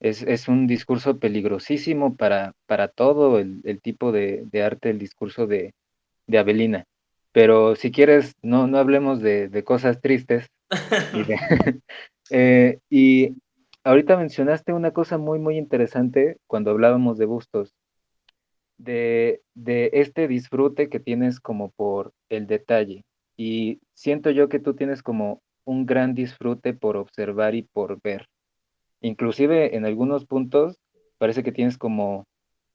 es, un discurso peligrosísimo para, para todo el, tipo de, arte, el discurso de, Avelina. Pero si quieres, no, no hablemos de, cosas tristes. *laughs* *laughs* Eh, y, ahorita mencionaste una cosa muy, muy interesante cuando hablábamos de bustos, de, de este disfrute que tienes como por el detalle. Y siento yo que tú tienes como un gran disfrute por observar y por ver. Inclusive en algunos puntos parece que tienes como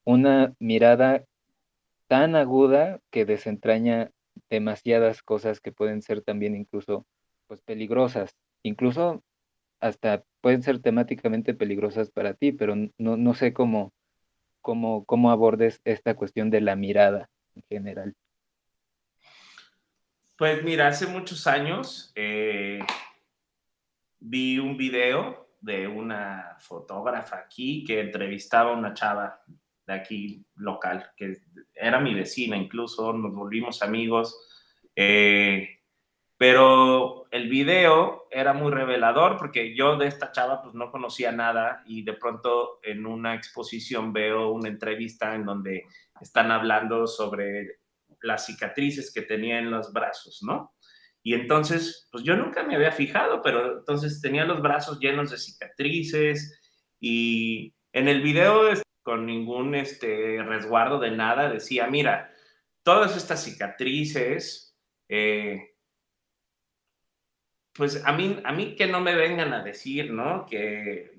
una mirada tan aguda que desentraña demasiadas cosas que pueden ser también incluso pues peligrosas, incluso hasta pueden ser temáticamente peligrosas para ti, pero no, no sé cómo, cómo, cómo abordes esta cuestión de la mirada en general. Pues mira, hace muchos años eh, vi un video de una fotógrafa aquí que entrevistaba a una chava de aquí local, que era mi vecina, incluso nos volvimos amigos. Eh, pero el video era muy revelador porque yo de esta chava pues no conocía nada y de pronto en una exposición veo una entrevista en donde están hablando sobre las cicatrices que tenía en los brazos, ¿no? Y entonces, pues yo nunca me había fijado, pero entonces tenía los brazos llenos de cicatrices y en el video con ningún este, resguardo de nada decía, mira, todas estas cicatrices, eh, pues a mí, a mí que no me vengan a decir, ¿no? Que,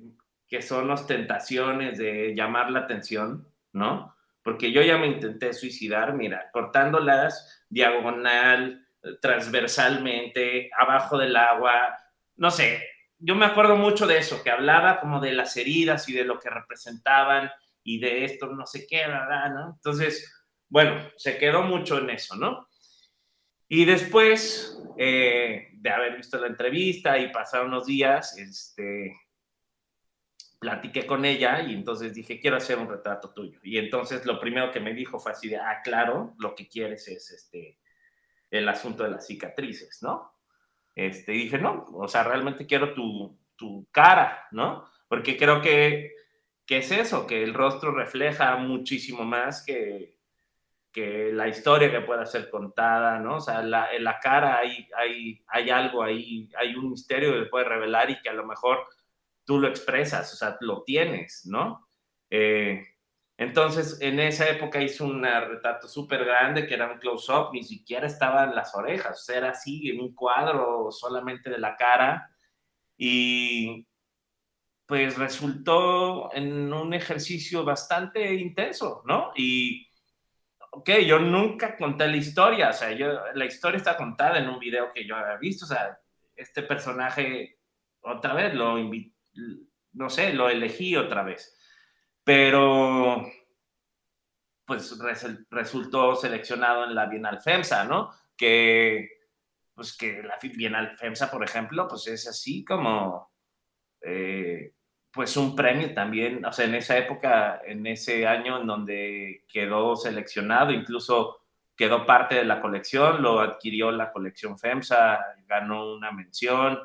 que son ostentaciones de llamar la atención, ¿no? Porque yo ya me intenté suicidar, mira, cortándolas diagonal, transversalmente, abajo del agua, no sé, yo me acuerdo mucho de eso, que hablaba como de las heridas y de lo que representaban y de esto, no sé qué, ¿verdad? Entonces, bueno, se quedó mucho en eso, ¿no? Y después eh, de haber visto la entrevista y pasar unos días, este, platiqué con ella y entonces dije, quiero hacer un retrato tuyo. Y entonces lo primero que me dijo fue así de, ah, claro, lo que quieres es este, el asunto de las cicatrices, ¿no? Este, dije, no, o sea, realmente quiero tu, tu cara, ¿no? Porque creo que, que, es eso, que el rostro refleja muchísimo más que, que la historia que pueda ser contada, ¿no? O sea, la, en la cara hay, hay, hay algo ahí, hay un misterio que puede revelar y que a lo mejor tú lo expresas, o sea, lo tienes, ¿no? Eh, entonces, en esa época hizo un retrato súper grande que era un close-up, ni siquiera estaban las orejas, o sea, era así, en un cuadro solamente de la cara. Y pues resultó en un ejercicio bastante intenso, ¿no? Y ok, yo nunca conté la historia, o sea, yo, la historia está contada en un video que yo había visto, o sea, este personaje, otra vez, lo no sé, lo elegí otra vez, pero pues resultó seleccionado en la Bienal FEMSA, ¿no? Que, pues que la Bienal FEMSA, por ejemplo, pues es así como, eh, pues un premio también, o sea, en esa época, en ese año en donde quedó seleccionado, incluso quedó parte de la colección, lo adquirió la colección FEMSA, ganó una mención,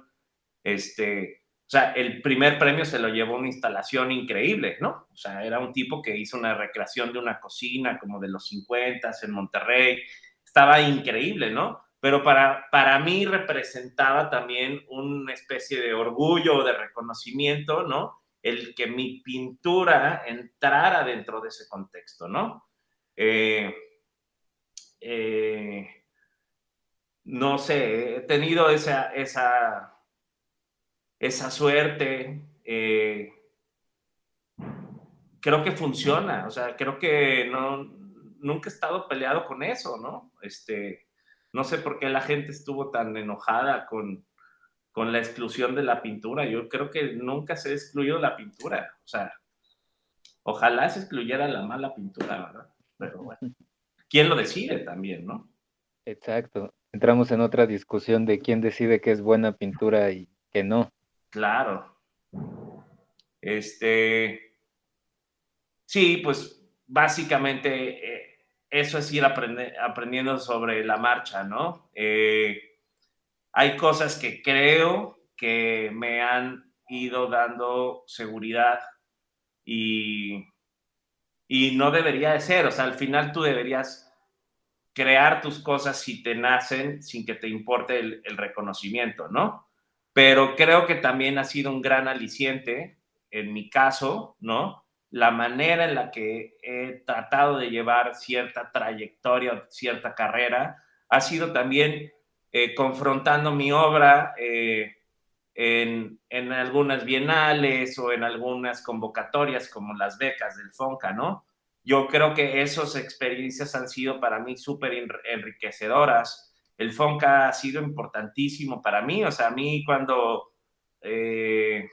este, o sea, el primer premio se lo llevó una instalación increíble, ¿no? O sea, era un tipo que hizo una recreación de una cocina como de los 50 en Monterrey, estaba increíble, ¿no? pero para, para mí representaba también una especie de orgullo, de reconocimiento, ¿no? El que mi pintura entrara dentro de ese contexto, ¿no? Eh, eh, no sé, he tenido esa, esa, esa suerte. Eh, creo que funciona, o sea, creo que no, nunca he estado peleado con eso, ¿no? Este, no sé por qué la gente estuvo tan enojada con, con la exclusión de la pintura. Yo creo que nunca se excluyó la pintura. O sea, ojalá se excluyera la mala pintura, ¿verdad? Pero bueno, ¿quién lo decide también, no? Exacto. Entramos en otra discusión de quién decide qué es buena pintura y qué no. Claro. Este. Sí, pues básicamente eh, eso es ir aprendiendo sobre la marcha, ¿no? Eh, hay cosas que creo que me han ido dando seguridad y, y no debería de ser, o sea, al final tú deberías crear tus cosas si te nacen sin que te importe el, el reconocimiento, ¿no? Pero creo que también ha sido un gran aliciente, en mi caso, ¿no? la manera en la que he tratado de llevar cierta trayectoria, cierta carrera, ha sido también eh, confrontando mi obra eh, en, en, algunas bienales o en algunas convocatorias como las becas del FONCA, ¿no? Yo creo que esas experiencias han sido para mí súper enriquecedoras. El FONCA ha sido importantísimo para mí, o sea, a mí cuando... Eh,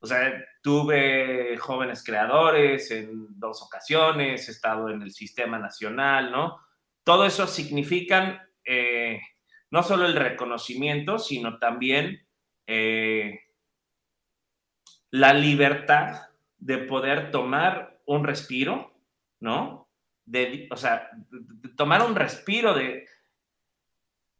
o sea, tuve jóvenes creadores en dos ocasiones, he estado en el sistema nacional, ¿no? Todo eso significan eh, no solo el reconocimiento, sino también eh, la libertad de poder tomar un respiro, ¿no? De, o sea, tomar un respiro de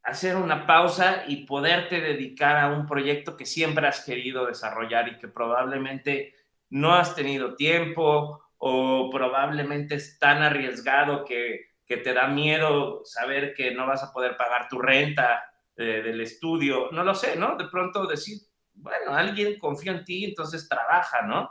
hacer una pausa y poderte dedicar a un proyecto que siempre has querido desarrollar y que probablemente no has tenido tiempo o probablemente es tan arriesgado que que te da miedo saber que no vas a poder pagar tu renta eh, del estudio, no lo sé, ¿no? De pronto decir, bueno, alguien confía en ti, entonces trabaja, ¿no?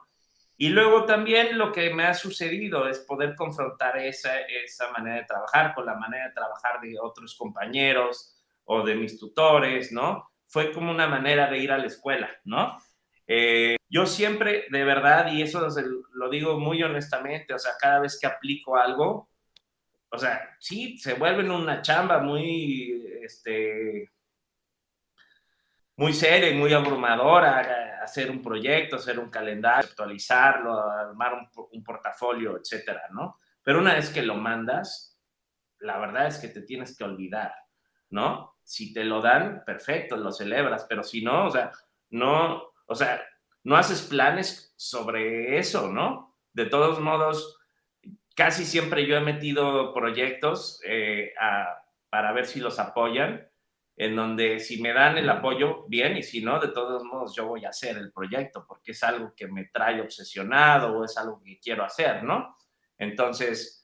Y luego también lo que me ha sucedido es poder confrontar esa, esa manera de trabajar con la manera de trabajar de otros compañeros o de mis tutores, ¿no? Fue como una manera de ir a la escuela, ¿no? Eh, yo siempre, de verdad, y eso lo digo muy honestamente, o sea, cada vez que aplico algo, o sea, sí, se vuelven una chamba muy, este, muy seria y muy abrumadora hacer un proyecto, hacer un calendario, actualizarlo, armar un, un, portafolio, etcétera, ¿no? Pero una vez que lo mandas, la verdad es que te tienes que olvidar, ¿no? Si te lo dan, perfecto, lo celebras, pero si no, o sea, no, o sea, no haces planes sobre eso, ¿no? De todos modos, casi siempre yo he metido proyectos eh, para ver si los apoyan, en donde si me dan el apoyo, bien, y si no, de todos modos yo voy a hacer el proyecto, porque es algo que me trae obsesionado o es algo que quiero hacer, ¿no? Entonces,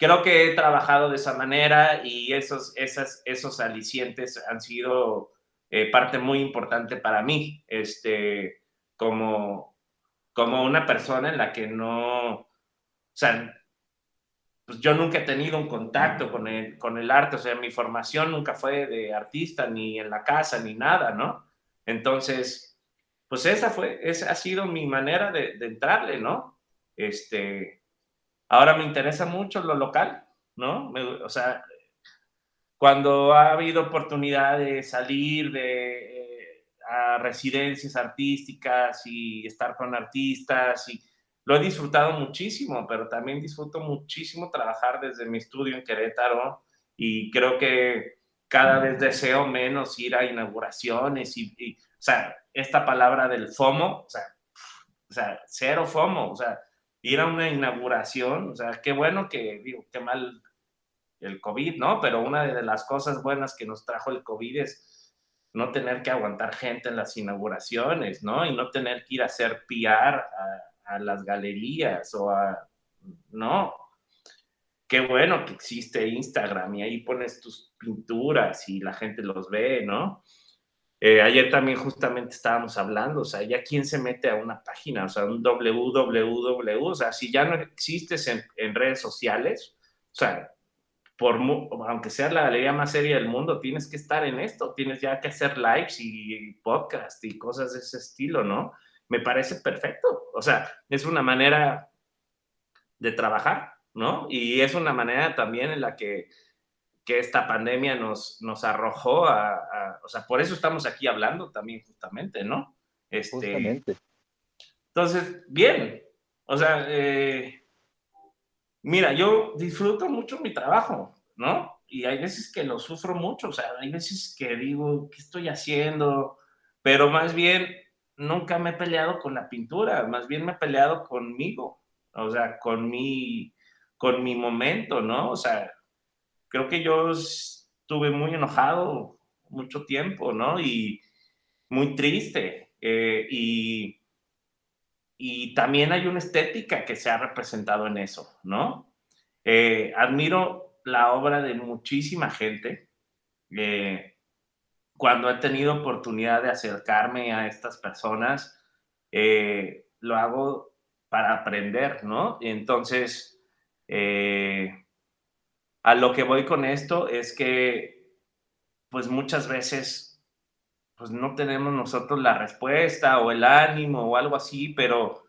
creo que he trabajado de esa manera y esos, esas, esos alicientes han sido eh, parte muy importante para mí, este, como, como una persona en la que no, o sea, pues yo nunca he tenido un contacto con el, con el arte, o sea, mi formación nunca fue de artista, ni en la casa, ni nada, ¿no? Entonces, pues esa fue, esa ha sido mi manera de, de entrarle, ¿no? Este, ahora me interesa mucho lo local, ¿no? o sea, cuando ha habido oportunidad de salir de, eh, a residencias artísticas y estar con artistas y lo he disfrutado muchísimo, pero también disfruto muchísimo trabajar desde mi estudio en Querétaro y creo que cada vez deseo menos ir a inauguraciones y, o sea, esta palabra del FOMO, o sea, o sea, cero FOMO, o sea, ir a una inauguración, o sea, qué bueno que, digo, qué mal el COVID, ¿no? Pero una de las cosas buenas que nos trajo el COVID es no tener que aguantar gente en las inauguraciones, ¿no? Y no tener que ir a hacer PR a, a las galerías o a... No. Qué bueno que existe Instagram y ahí pones tus pinturas y la gente los ve, ¿no? Eh, ayer también justamente estábamos hablando, o sea, ya quién se mete a una página, o sea, un www, o sea, si ya no existes en, redes sociales, o sea, por, aunque sea la galería más seria del mundo, tienes que estar en esto, tienes ya que hacer lives y podcast y cosas de ese estilo, ¿no? me parece perfecto. O sea, es una manera de trabajar, ¿no? Y es una manera también en la que, que esta pandemia nos, nos arrojó a, O sea, por eso estamos aquí hablando también justamente, ¿no? Este, justamente. Entonces, bien. O sea, eh, mira, yo disfruto mucho mi trabajo, ¿no? Y hay veces que lo sufro mucho, o sea, hay veces que digo, ¿qué estoy haciendo? Pero más bien nunca me he peleado con la pintura, más bien me he peleado conmigo, o sea, con mi, con mi momento, ¿no? O sea, creo que yo estuve muy enojado mucho tiempo, ¿no? Y muy triste. Eh, y, y también hay una estética que se ha representado en eso, ¿no? Eh, admiro la obra de muchísima gente. Eh, cuando he tenido oportunidad de acercarme a estas personas, eh, lo hago para aprender, ¿no? Entonces, eh, a lo que voy con esto es que pues muchas veces, pues no tenemos nosotros la respuesta o el ánimo o algo así, pero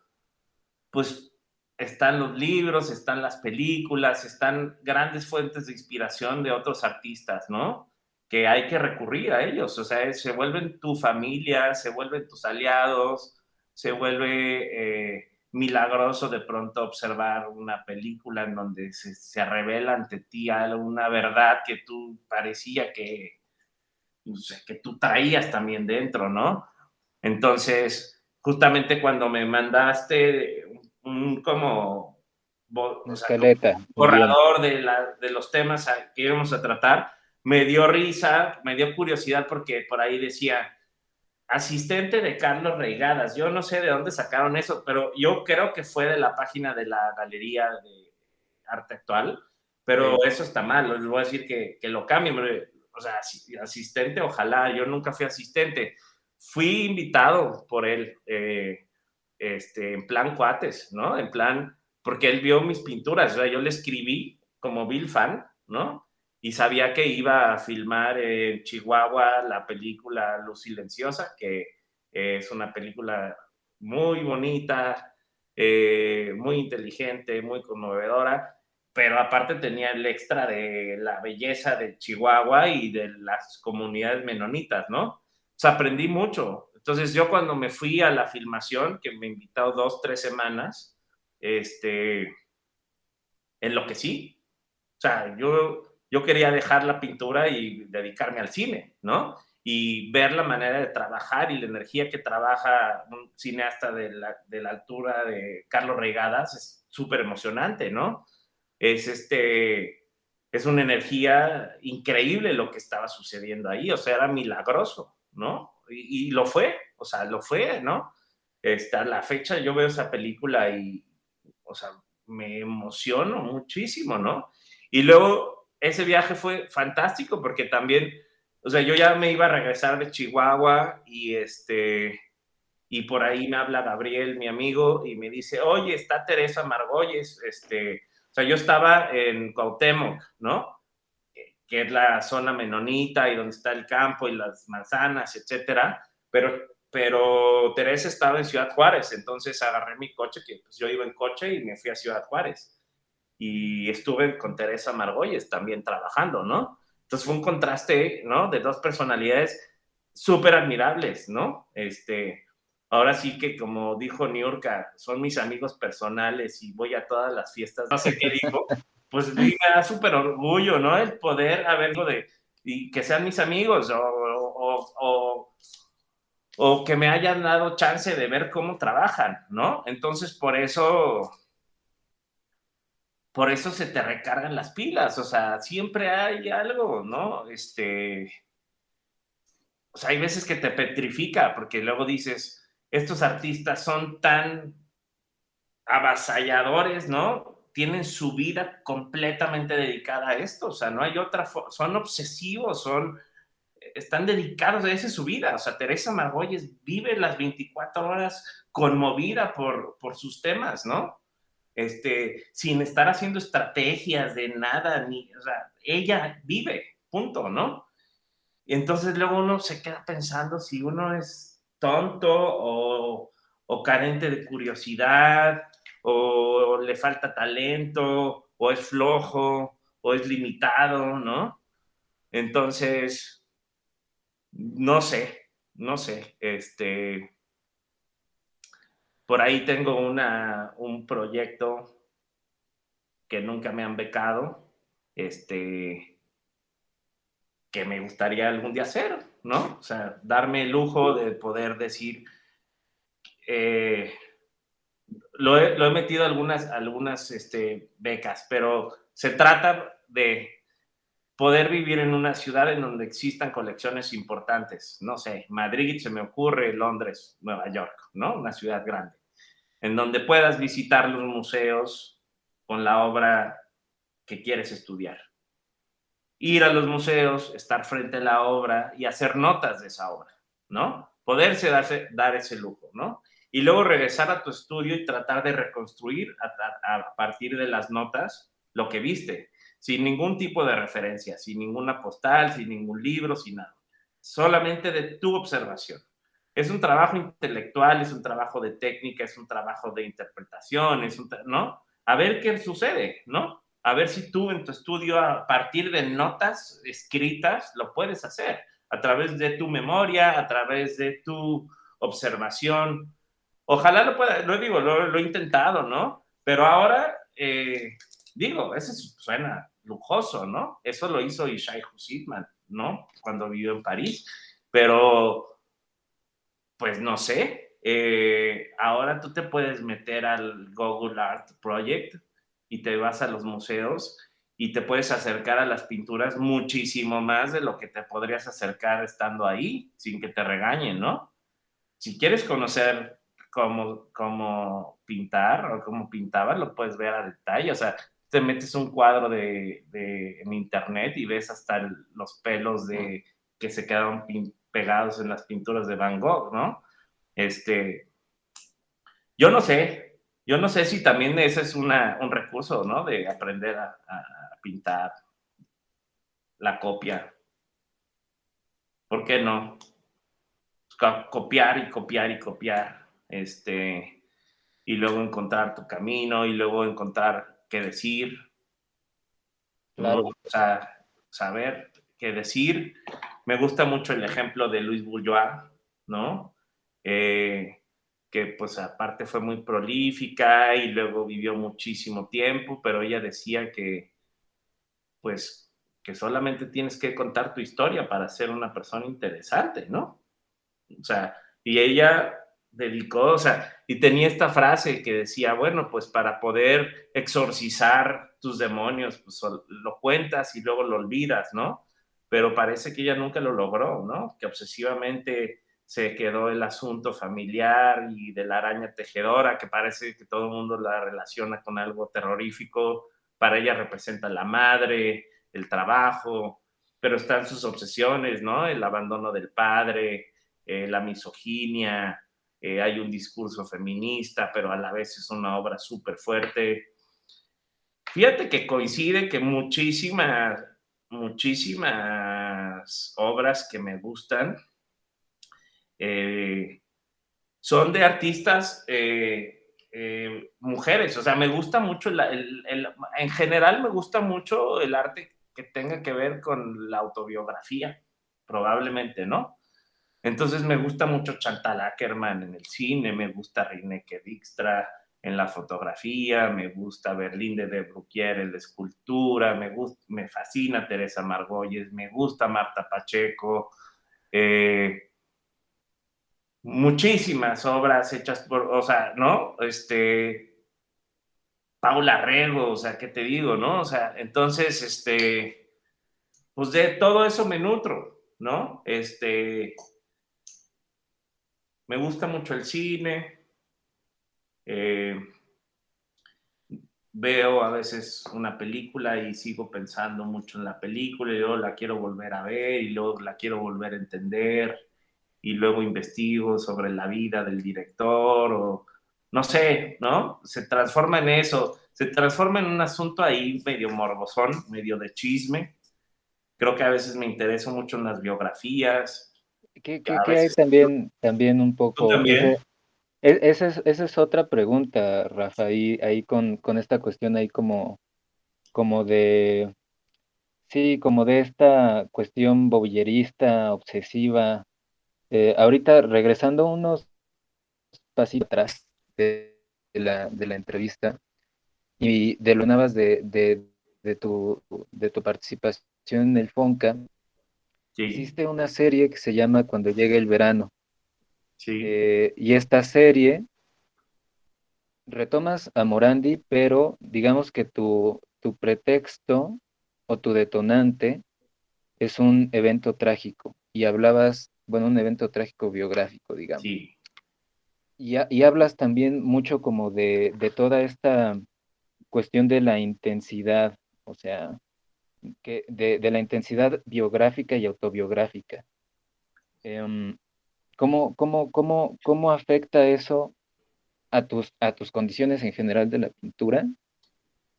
pues están los libros, están las películas, están grandes fuentes de inspiración de otros artistas, ¿no? Que hay que recurrir a ellos, o sea, se vuelven tu familia, se vuelven tus aliados, se vuelve eh, milagroso de pronto observar una película en donde se, revela ante ti una verdad que tú parecía que, que tú traías también dentro, ¿no? Entonces, justamente cuando me mandaste un, como escaleta, borrador de, de los temas que íbamos a tratar, me dio risa, me dio curiosidad porque por ahí decía, asistente de Carlos Reigadas. Yo no sé de dónde sacaron eso, pero yo creo que fue de la página de la Galería de Arte Actual, pero eso está mal, les voy a decir que, que lo cambien. O sea, asistente, ojalá, yo nunca fui asistente. Fui invitado por él, eh, este, en plan cuates, ¿no? En plan, porque él vio mis pinturas, o sea, yo le escribí como Bill fan, ¿no? Y sabía que iba a filmar en Chihuahua la película Luz Silenciosa, que es una película muy bonita, eh, muy inteligente, muy conmovedora, pero aparte tenía el extra de la belleza de Chihuahua y de las comunidades menonitas, ¿no? O sea, aprendí mucho. Entonces yo cuando me fui a la filmación, que me invitado dos, tres semanas, este, enloquecí. O sea, yo yo quería dejar la pintura y dedicarme al cine, ¿no? Y ver la manera de trabajar y la energía que trabaja un cineasta de la, de la altura de Carlos Regadas es súper emocionante, ¿no? Es este, es una energía increíble lo que estaba sucediendo ahí, o sea, era milagroso, ¿no? Y, y lo fue, o sea, lo fue, ¿no? Esta, la fecha yo veo esa película y, o sea, me emociono muchísimo, ¿no? Y luego ese viaje fue fantástico porque también, o sea, yo ya me iba a regresar de Chihuahua y este, y por ahí me habla Gabriel, mi amigo, y me dice, oye, está Teresa Margolles, este, o sea, yo estaba en Cuauhtémoc, ¿no? que es la zona menonita y donde está el campo y las manzanas, etcétera, pero, pero Teresa estaba en Ciudad Juárez, entonces agarré mi coche, que pues yo iba en coche y me fui a Ciudad Juárez y estuve con Teresa Margolles también trabajando, ¿no? Entonces fue un contraste, ¿no? De dos personalidades súper admirables, ¿no? Este, ahora sí que como dijo Niurka, son mis amigos personales y voy a todas las fiestas, no sé qué dijo, pues me da súper orgullo, ¿no? El poder haberlo de, y que sean mis amigos o, o, o, o que me hayan dado chance de ver cómo trabajan, ¿no? Entonces por eso por eso se te recargan las pilas, o sea, siempre hay algo, ¿no? Este, o sea, hay veces que te petrifica, porque luego dices, estos artistas son tan avasalladores, ¿no? Tienen su vida completamente dedicada a esto, o sea, no hay otra, son obsesivos, son, están dedicados a esa su vida, o sea, Teresa Margolles vive las 24 horas conmovida por, por sus temas, ¿no? Este, sin estar haciendo estrategias de nada, ni, o ella vive, punto, ¿no? Y entonces luego uno se queda pensando si uno es tonto o, o carente de curiosidad, o, le falta talento, o es flojo, o es limitado, ¿no? Entonces, no sé, no sé, este, por ahí tengo una, un proyecto que nunca me han becado, este, que me gustaría algún día hacer, ¿no? O sea, darme el lujo de poder decir, eh, lo, he, lo, he, metido algunas, algunas este, becas, pero se trata de poder vivir en una ciudad en donde existan colecciones importantes, no sé, Madrid se me ocurre, Londres, Nueva York, ¿no? Una ciudad grande en donde puedas visitar los museos con la obra que quieres estudiar. Ir a los museos, estar frente a la obra y hacer notas de esa obra, ¿no? Poderse darse, dar ese lujo, ¿no? Y luego regresar a tu estudio y tratar de reconstruir a, a partir de las notas lo que viste. sin ningún tipo de referencia, sin ninguna postal, sin ningún libro, sin nada. Solamente de tu observación. Es un trabajo intelectual, es un trabajo de técnica, es un trabajo de interpretación, es un, ¿no? A ver qué sucede, ¿no? A ver si tú en tu estudio, a partir de notas escritas, lo puedes hacer a través de tu memoria, a través de tu observación. Ojalá lo pueda, lo digo, lo, he intentado, ¿no? Pero ahora, eh, digo, eso suena lujoso, ¿no? Eso lo hizo Ishai Husitman, ¿no? Cuando vivió en París. Pero pues no sé, eh, ahora tú te puedes meter al Google Art Project y te vas a los museos y te puedes acercar a las pinturas muchísimo más de lo que te podrías acercar estando ahí sin que te regañen, ¿no? Si quieres conocer cómo, cómo pintar o cómo pintaba, lo puedes ver a detalle, o sea, te metes un cuadro de, en internet y ves hasta los pelos de que se quedaron pintados pegados en las pinturas de Van Gogh, ¿no? Este, yo no sé, yo no sé si también ese es un recurso, ¿no? De aprender a, pintar la copia. ¿Por qué no? Copiar y copiar y copiar, este, y luego encontrar tu camino y luego encontrar qué decir. Claro. O sea, saber qué decir me gusta mucho el ejemplo de Luis Bourgeois, ¿no? Eh, que pues aparte fue muy prolífica y luego vivió muchísimo tiempo, pero ella decía que pues que solamente tienes que contar tu historia para ser una persona interesante, ¿no? O sea, y ella dedicó, o sea, y tenía esta frase que decía, bueno, pues para poder exorcizar tus demonios, pues lo cuentas y luego lo olvidas, ¿no? Pero parece que ella nunca lo logró, ¿no? Que obsesivamente se quedó el asunto familiar y de la araña tejedora, que parece que todo el mundo la relaciona con algo terrorífico. Para ella representa la madre, el trabajo, pero están sus obsesiones, ¿no? El abandono del padre, eh, la misoginia, eh, hay un discurso feminista, pero a la vez es una obra súper fuerte. Fíjate que coincide que muchísimas muchísimas obras que me gustan. Eh, son de artistas eh, eh, mujeres, o sea, me gusta mucho, en general me gusta mucho el arte que tenga que ver con la autobiografía, probablemente, ¿no? Entonces me gusta mucho Chantal Ackerman en el cine, me gusta Rineke Dijkstra, en la fotografía, me gusta Berlín de Bruquier en la escultura, me, gusta, me fascina Teresa Margolles, me gusta Marta Pacheco, eh, muchísimas obras hechas por, o sea, ¿no? Este, Paula Rego, o sea, ¿qué te digo, no? O sea, entonces, este, pues de todo eso me nutro, ¿no? Este, me gusta mucho el cine, eh, veo a veces una película y sigo pensando mucho en la película y luego la quiero volver a ver y luego la quiero volver a entender y luego investigo sobre la vida del director o no sé, ¿no? Se transforma en eso, se transforma en un asunto ahí medio morbosón, medio de chisme. Creo que a veces me intereso mucho en las biografías. ¿Qué, hay también, también un poco? También? E-, esa es, esa es otra pregunta, Rafa, ahí, ahí con, con esta cuestión ahí como, como de, sí, como de esta cuestión bobillerista, obsesiva. Eh, ahorita regresando unos pasitos atrás de, la, de la entrevista y de lo de, de, de, tu, de tu participación en el FONCA, hiciste una serie que se llama Cuando llegue el verano. Eh, y esta serie retomas a Morandi, pero digamos que tu, tu pretexto o tu detonante es un evento trágico. Y hablabas, bueno, un evento trágico biográfico, digamos. Sí. Y, hablas también mucho como de, toda esta cuestión de la intensidad, o sea, que de, la intensidad biográfica y autobiográfica. Em, ¿Cómo, cómo, cómo, cómo afecta eso a tus, a tus condiciones en general de la pintura?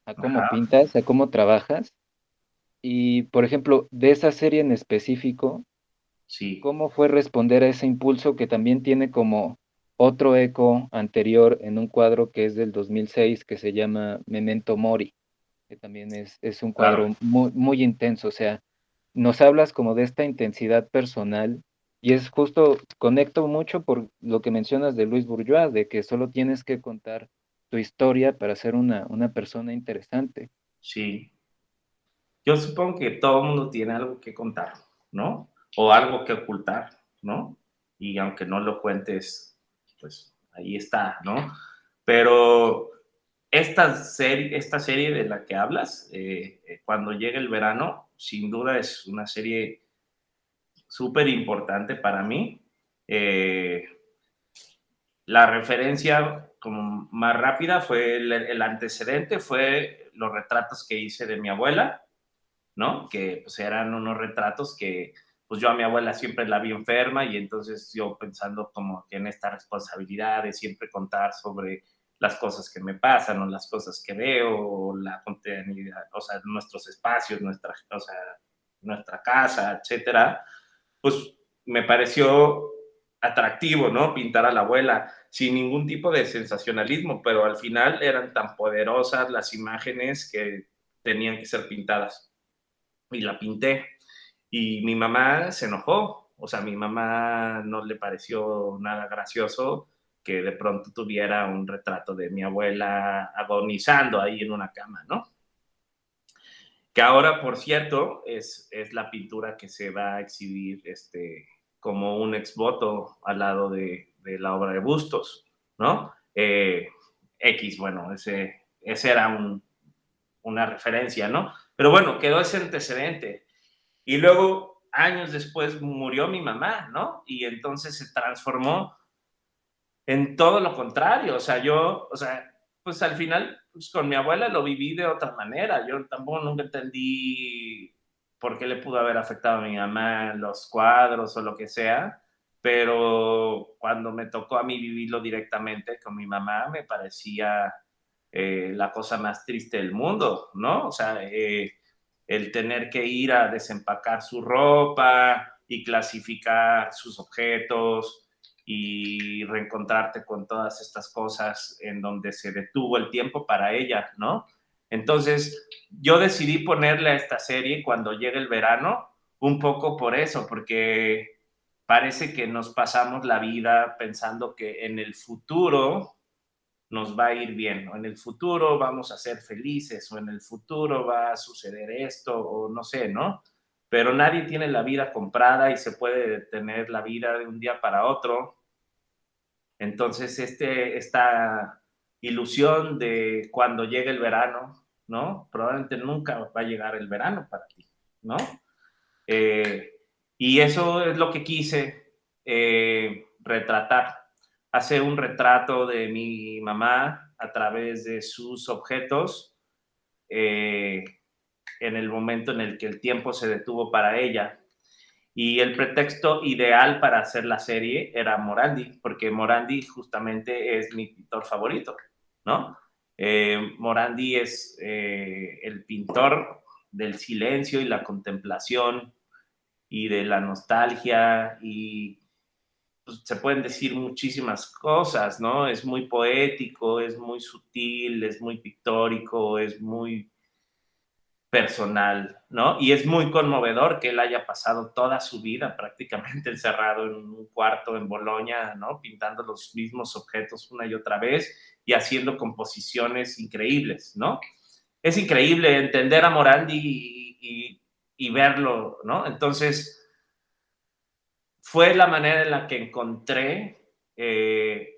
¿A cómo pintas? ¿A cómo trabajas? Y, por ejemplo, de esa serie en específico, Sí. ¿cómo fue responder a ese impulso que también tiene como otro eco anterior en un cuadro que es del 2006 que se llama Memento Mori, que también es, es un cuadro Claro. muy, muy intenso, o sea, nos hablas como de esta intensidad personal y es justo, conecto mucho por lo que mencionas de Luis Bourgeois, de que solo tienes que contar tu historia para ser una, una persona interesante. Sí. Yo supongo que todo el mundo tiene algo que contar, ¿no? O algo que ocultar, ¿no? Y aunque no lo cuentes, pues ahí está, ¿no? Pero esta serie, esta serie de la que hablas, eh, eh cuando llega el verano, sin duda es una serie súper importante para mí. Eh, la referencia como más rápida fue el, el, antecedente, fue los retratos que hice de mi abuela, ¿no? Que pues eran unos retratos que pues yo a mi abuela siempre la vi enferma y entonces yo pensando como que en esta responsabilidad de siempre contar sobre las cosas que me pasan o las cosas que veo, o la continuidad, o sea, nuestros espacios, nuestra, o sea, nuestra casa, etcétera, pues me pareció atractivo, ¿no? Pintar a la abuela sin ningún tipo de sensacionalismo, pero al final eran tan poderosas las imágenes que tenían que ser pintadas. Y la pinté. Y mi mamá se enojó, o sea, a mi mamá no le pareció nada gracioso que de pronto tuviera un retrato de mi abuela agonizando ahí en una cama, ¿no? Que ahora, por cierto, es, es la pintura que se va a exhibir este, como un exvoto al lado de, de la obra de Bustos, ¿no? Eh, X, bueno, ese, ese era un, una referencia, ¿no? Pero bueno, quedó ese antecedente. Y luego, años después, murió mi mamá, ¿no? Y entonces se transformó en todo lo contrario. O sea, yo, o sea, pues al final, pues con mi abuela lo viví de otra manera. Yo tampoco nunca entendí por qué le pudo haber afectado a mi mamá los cuadros o lo que sea. Pero cuando me tocó a mí vivirlo directamente con mi mamá, me parecía eh, la cosa más triste del mundo, ¿no? O sea, eh, el tener que ir a desempacar su ropa y clasificar sus objetos y reencontrarte con todas estas cosas en donde se detuvo el tiempo para ella, ¿no? Entonces, yo decidí ponerle a esta serie cuando llegue el verano, un poco por eso, porque parece que nos pasamos la vida pensando que en el futuro nos va a ir bien, o en el futuro vamos a ser felices, o en el futuro va a suceder esto, o no sé, ¿no? Pero nadie tiene la vida comprada y se puede tener la vida de un día para otro. Entonces, este, esta ilusión de cuando llegue el verano, ¿no? Probablemente nunca va a llegar el verano para ti, ¿no? Eh, y eso es lo que quise eh, retratar. Hacer un retrato de mi mamá a través de sus objetos eh, en el momento en el que el tiempo se detuvo para ella. Y el pretexto ideal para hacer la serie era Morandi, porque Morandi justamente es mi pintor favorito, ¿no? Eh, Morandi es eh, el pintor del silencio y la contemplación y de la nostalgia y pues, se pueden decir muchísimas cosas, ¿no? Es muy poético, es muy sutil, es muy pictórico, es muy personal, ¿no? Y es muy conmovedor que él haya pasado toda su vida prácticamente *laughs* encerrado en un cuarto en Bolonia, ¿no? Pintando los mismos objetos una y otra vez y haciendo composiciones increíbles, ¿no? Es increíble entender a Morandi y, verlo, ¿no? Entonces, fue la manera en la que encontré eh,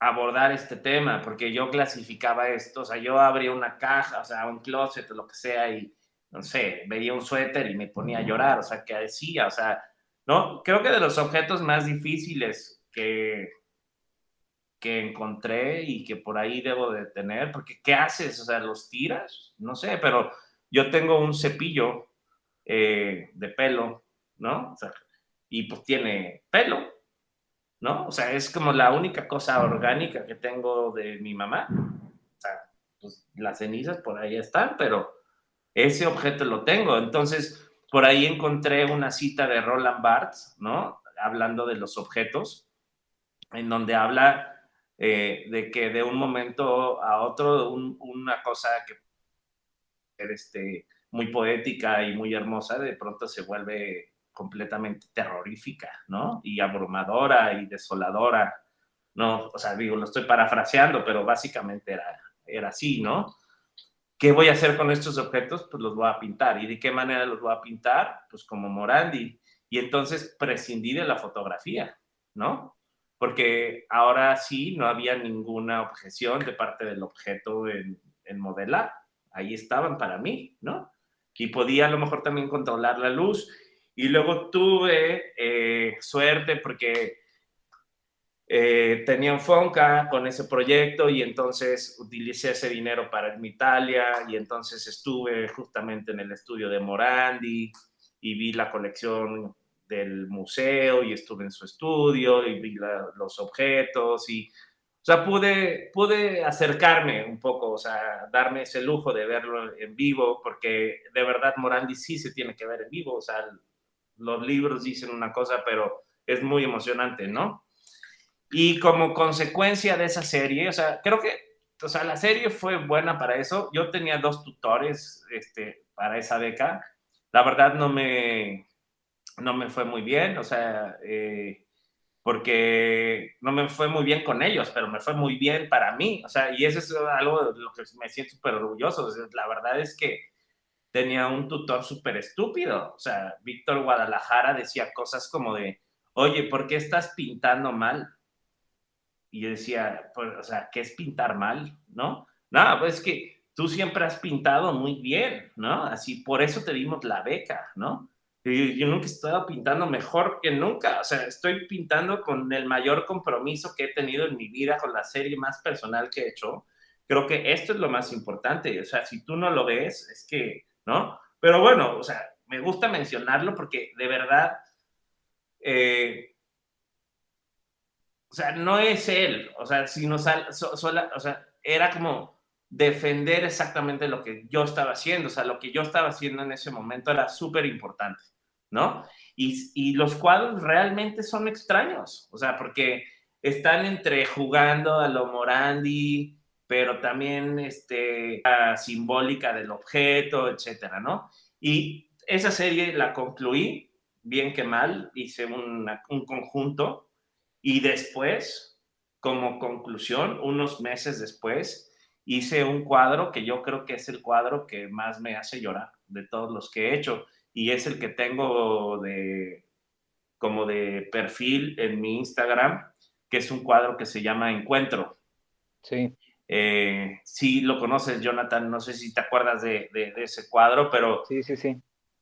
abordar este tema, porque yo clasificaba esto, o sea, yo abría una caja, o sea, un closet lo que sea, y no sé, veía un suéter y me ponía a llorar, o sea, ¿qué decía? O sea, ¿no? Creo que de los objetos más difíciles que, que encontré y que por ahí debo de tener, porque ¿qué haces? O sea, ¿los tiras? No sé, pero yo tengo un cepillo eh, de pelo, ¿no? O sea, y pues tiene pelo, ¿no? O sea, es como la única cosa orgánica que tengo de mi mamá. O sea, pues las cenizas por ahí están, pero ese objeto lo tengo. Entonces, por ahí encontré una cita de Roland Barthes, ¿no? Hablando de los objetos, en donde habla eh, de que de un momento a otro una cosa que este, muy poética y muy hermosa, de pronto se vuelve completamente terrorífica, ¿no? Y abrumadora y desoladora, ¿no? O sea, digo, lo estoy parafraseando, pero básicamente era, era así, ¿no? ¿Qué voy a hacer con estos objetos? Pues los voy a pintar. ¿Y de qué manera los voy a pintar? Pues como Morandi. Y entonces prescindí de la fotografía, ¿no? Porque ahora sí no había ninguna objeción de parte del objeto en, en modelar. Ahí estaban para mí, ¿no? Y podía a lo mejor también controlar la luz y luego tuve eh, suerte porque eh, tenía un Fonca con ese proyecto y entonces utilicé ese dinero para Italia y entonces estuve justamente en el estudio de Morandi y vi la colección del museo y estuve en su estudio y vi los objetos y, o sea, pude, pude acercarme un poco, o sea, darme ese lujo de verlo en vivo porque de verdad Morandi sí se tiene que ver en vivo, o sea, los libros dicen una cosa, pero es muy emocionante, ¿no? Y como consecuencia de esa serie, o sea, creo que, o sea, la serie fue buena para eso. Yo tenía dos tutores este, para esa beca. La verdad no me, no me fue muy bien, o sea, eh, porque no me fue muy bien con ellos, pero me fue muy bien para mí, o sea, y eso es algo de lo que me siento súper orgulloso. la verdad es que tenía un tutor súper estúpido. O sea, Víctor Guadalajara decía cosas como de, oye, ¿por qué estás pintando mal? Y yo decía, pues, o sea, ¿qué es pintar mal? ¿No? No, pues es que tú siempre has pintado muy bien, ¿no? Así, por eso te dimos la beca, ¿no? Yo nunca he estado pintando mejor que nunca, o sea, estoy pintando con el mayor compromiso que he tenido en mi vida, con la serie más personal que he hecho. Creo que esto es lo más importante, o sea, si tú no lo ves, es que ¿no? Pero bueno, o sea, me gusta mencionarlo porque de verdad, eh, o sea, no es él, o sea, sino o sea, era como defender exactamente lo que yo estaba haciendo, o sea, lo que yo estaba haciendo en ese momento era súper importante, ¿no? Y, y, los cuadros realmente son extraños, o sea, porque están entre jugando a lo Morandi, pero también este, la simbólica del objeto, etcétera, ¿no? Y esa serie la concluí, bien que mal, hice un conjunto y después, como conclusión, unos meses después, hice un cuadro que yo creo que es el cuadro que más me hace llorar de todos los que he hecho y es el que tengo de como de perfil en mi Instagram, que es un cuadro que se llama Encuentro. Sí. Eh, sí lo conoces, Jonathan, no sé si te acuerdas de, ese cuadro, pero... Sí, sí, sí.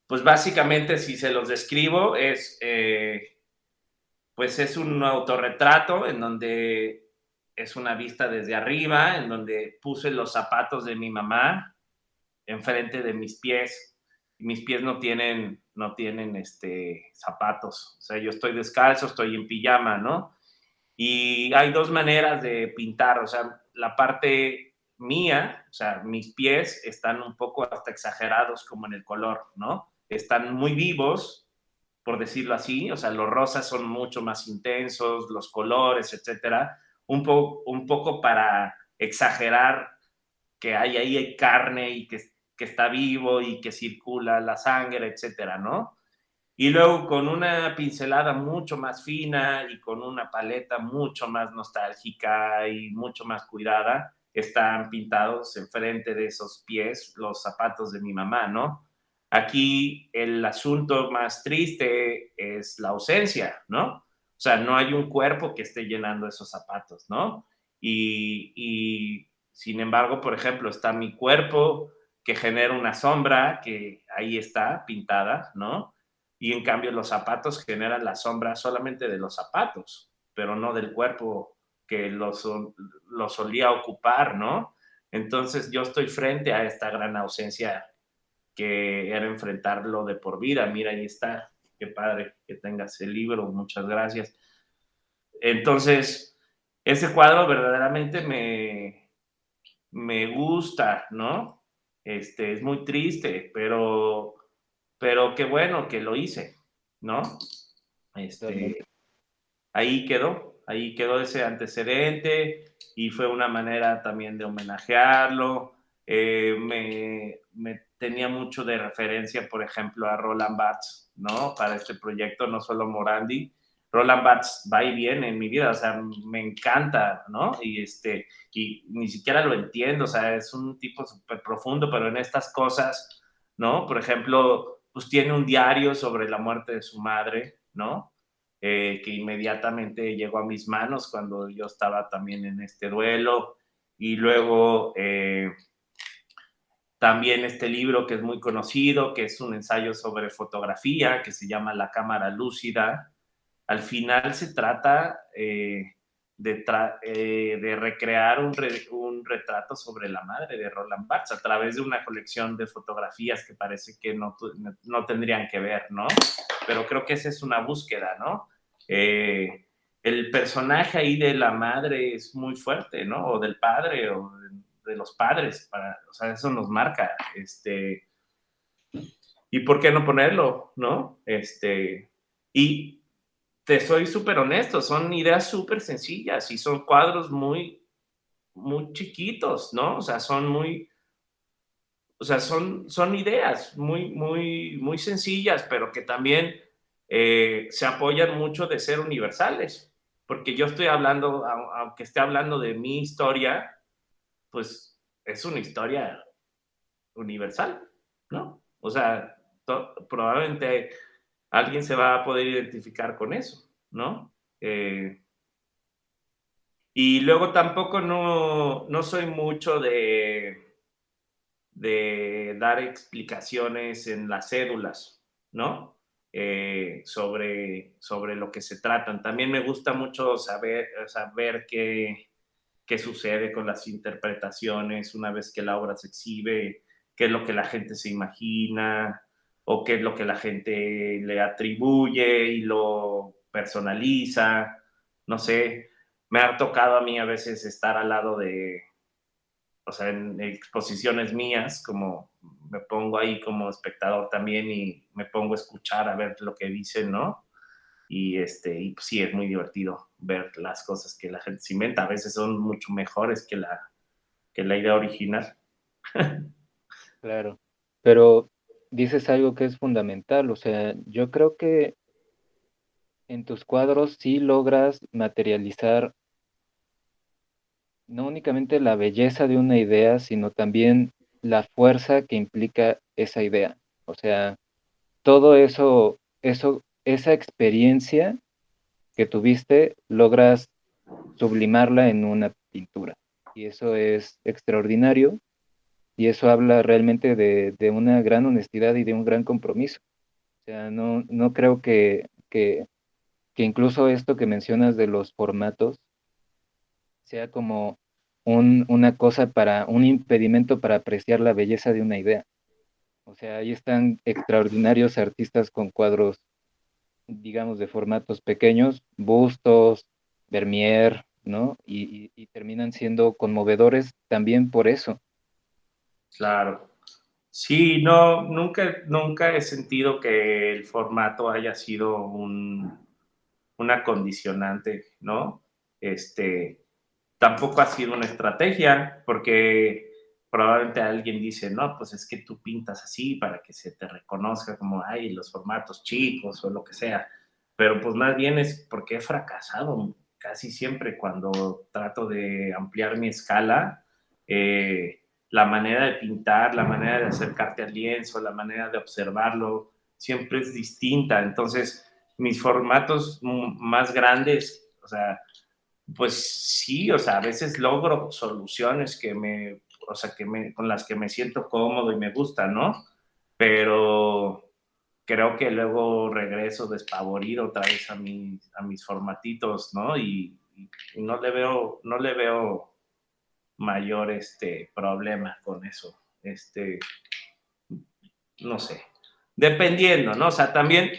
Pues básicamente, si se los describo, es, eh, pues es un autorretrato en donde es una vista desde arriba, en donde puse los zapatos de mi mamá enfrente de mis pies. Mis pies no tienen, no tienen este, zapatos. O sea, yo estoy descalzo, estoy en pijama, ¿no? Y hay dos maneras de pintar, o sea, la parte mía, o sea, mis pies están un poco hasta exagerados como en el color, ¿no? Están muy vivos, por decirlo así, o sea, los rosas son mucho más intensos, los colores, etcétera, un, poco para exagerar que hay ahí carne y que, que está vivo y que circula la sangre, etcétera, ¿no? Y luego con una pincelada mucho más fina y con una paleta mucho más nostálgica y mucho más cuidada, están pintados enfrente de esos pies los zapatos de mi mamá, ¿no? Aquí el asunto más triste es la ausencia, ¿no? O sea, no hay un cuerpo que esté llenando esos zapatos, ¿no? Y, y sin embargo, por ejemplo, está mi cuerpo que genera una sombra que ahí está pintada, ¿no? Y en cambio los zapatos generan la sombra solamente de los zapatos, pero no del cuerpo que los, solía ocupar, ¿no? Entonces yo estoy frente a esta gran ausencia que era enfrentarlo de por vida. Mira, ahí está, qué padre que tengas el libro, muchas gracias. Entonces, ese cuadro verdaderamente me, me gusta, ¿no? Este, es muy triste, pero qué bueno que lo hice, ¿no? Este, ahí quedó, ahí quedó ese antecedente y fue una manera también de homenajearlo. Eh, me, me, tenía mucho de referencia, por ejemplo, a Roland Barthes, ¿no? Para este proyecto, no solo Morandi. Roland Barthes va y viene en mi vida, o sea, me encanta, ¿no? Y, este, y ni siquiera lo entiendo, o sea, es un tipo súper profundo, pero en estas cosas, ¿no? Por ejemplo, pues tiene un diario sobre la muerte de su madre, ¿no? Eh, que inmediatamente llegó a mis manos cuando yo estaba también en este duelo. Y luego eh, también este libro que es muy conocido, que es un ensayo sobre fotografía, que se llama La cámara lúcida. Al final se trata eh, de, de, recrear un, retrato sobre la madre de Roland Barthes a través de una colección de fotografías que parece que no, no tendrían que ver, ¿no? Pero creo que esa es una búsqueda, ¿no? Eh, el personaje ahí de la madre es muy fuerte, ¿no? O del padre, o de, los padres, para, o sea, eso nos marca, este, y por qué no ponerlo, ¿no? Este, y te soy súper honesto, son ideas súper sencillas y son cuadros muy, muy chiquitos, ¿no? O sea, son muy, o sea, son, son ideas muy, muy, muy sencillas, pero que también eh, se apoyan mucho de ser universales, porque yo estoy hablando, aunque esté hablando de mi historia, pues es una historia universal, ¿no? O sea, probablemente alguien se va a poder identificar con eso, ¿no? Eh, y luego tampoco no, no soy mucho de, de dar explicaciones en las cédulas, ¿no? Eh, sobre, sobre lo que se tratan. También me gusta mucho saber, saber qué, qué sucede con las interpretaciones una vez que la obra se exhibe, qué es lo que la gente se imagina o qué es lo que la gente le atribuye y lo personaliza. No sé, me ha tocado a mí a veces estar al lado de, o sea, en exposiciones mías, como me pongo ahí como espectador también y me pongo a escuchar a ver lo que dicen, ¿no? Y, este, y pues sí, es muy divertido ver las cosas que la gente se inventa. A veces son mucho mejores que la, que la idea original. *laughs* claro, pero dices algo que es fundamental, o sea, yo creo que en tus cuadros sí logras materializar no únicamente la belleza de una idea, sino también la fuerza que implica esa idea. O sea, todo eso, eso, esa experiencia que tuviste, logras sublimarla en una pintura. Y eso es extraordinario. Y eso habla realmente de, una gran honestidad y de un gran compromiso. O sea, no, no creo que, que, que incluso esto que mencionas de los formatos sea como una cosa para, un impedimento para apreciar la belleza de una idea. O sea, ahí están extraordinarios artistas con cuadros, digamos, de formatos pequeños, bustos, Vermeer, ¿no? Y, terminan siendo conmovedores también por eso. Claro. Sí, no, nunca, nunca he sentido que el formato haya sido un, una condicionante, ¿no? Este, tampoco ha sido una estrategia, porque probablemente alguien dice, no, pues es que tú pintas así para que se te reconozca como, hay los formatos chicos o lo que sea. Pero pues más bien es porque he fracasado casi siempre cuando trato de ampliar mi escala. Eh, la manera de pintar, la manera de acercarte al lienzo, la manera de observarlo, siempre es distinta. Entonces, mis formatos más grandes, o sea, pues sí, o sea, a veces logro soluciones que me, o sea, que me, con las que me siento cómodo y me gusta, ¿no? Pero creo que luego regreso despavorido otra vez a, mis, a mis formatitos, ¿no? Y, no le veo, no le veo mayor este problema con eso. Este, no sé, dependiendo, ¿no? O sea, también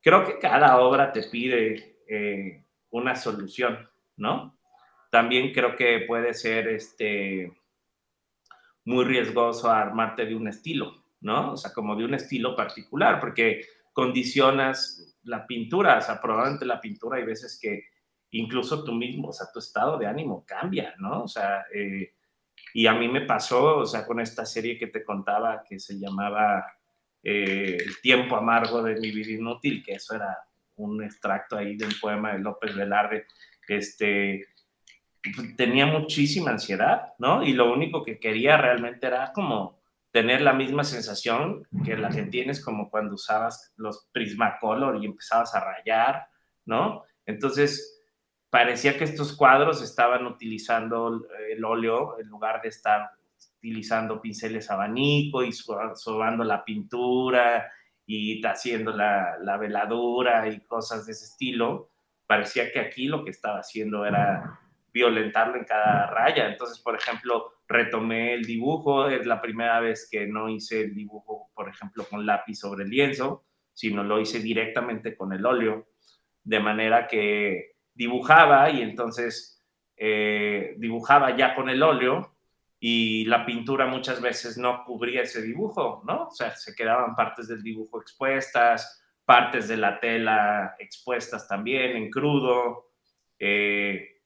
creo que cada obra te pide eh, una solución, ¿no? También creo que puede ser este, muy riesgoso armarte de un estilo, ¿no? O sea, como de un estilo particular, porque condicionas la pintura, o sea, probablemente la pintura hay veces que incluso tú mismo, o sea, tu estado de ánimo cambia, ¿no? O sea, eh, y a mí me pasó, o sea, con esta serie que te contaba que se llamaba eh, El tiempo amargo de mi vida inútil, que eso era un extracto ahí de un poema de López Velarde, este, tenía muchísima ansiedad, ¿no? Y lo único que quería realmente era como tener la misma sensación que la que tienes como cuando usabas los Prismacolor y empezabas a rayar, ¿no? Entonces, parecía que estos cuadros estaban utilizando el óleo en lugar de estar utilizando pinceles abanico y sobando la pintura y haciendo la, la veladura y cosas de ese estilo. Parecía que aquí lo que estaba haciendo era violentarlo en cada raya. Entonces, por ejemplo, retomé el dibujo, es la primera vez que no hice el dibujo, por ejemplo, con lápiz sobre lienzo, sino lo hice directamente con el óleo, de manera que dibujaba y entonces eh, dibujaba ya con el óleo y la pintura muchas veces no cubría ese dibujo, ¿no? O sea, se quedaban partes del dibujo expuestas, partes de la tela expuestas también en crudo. Eh,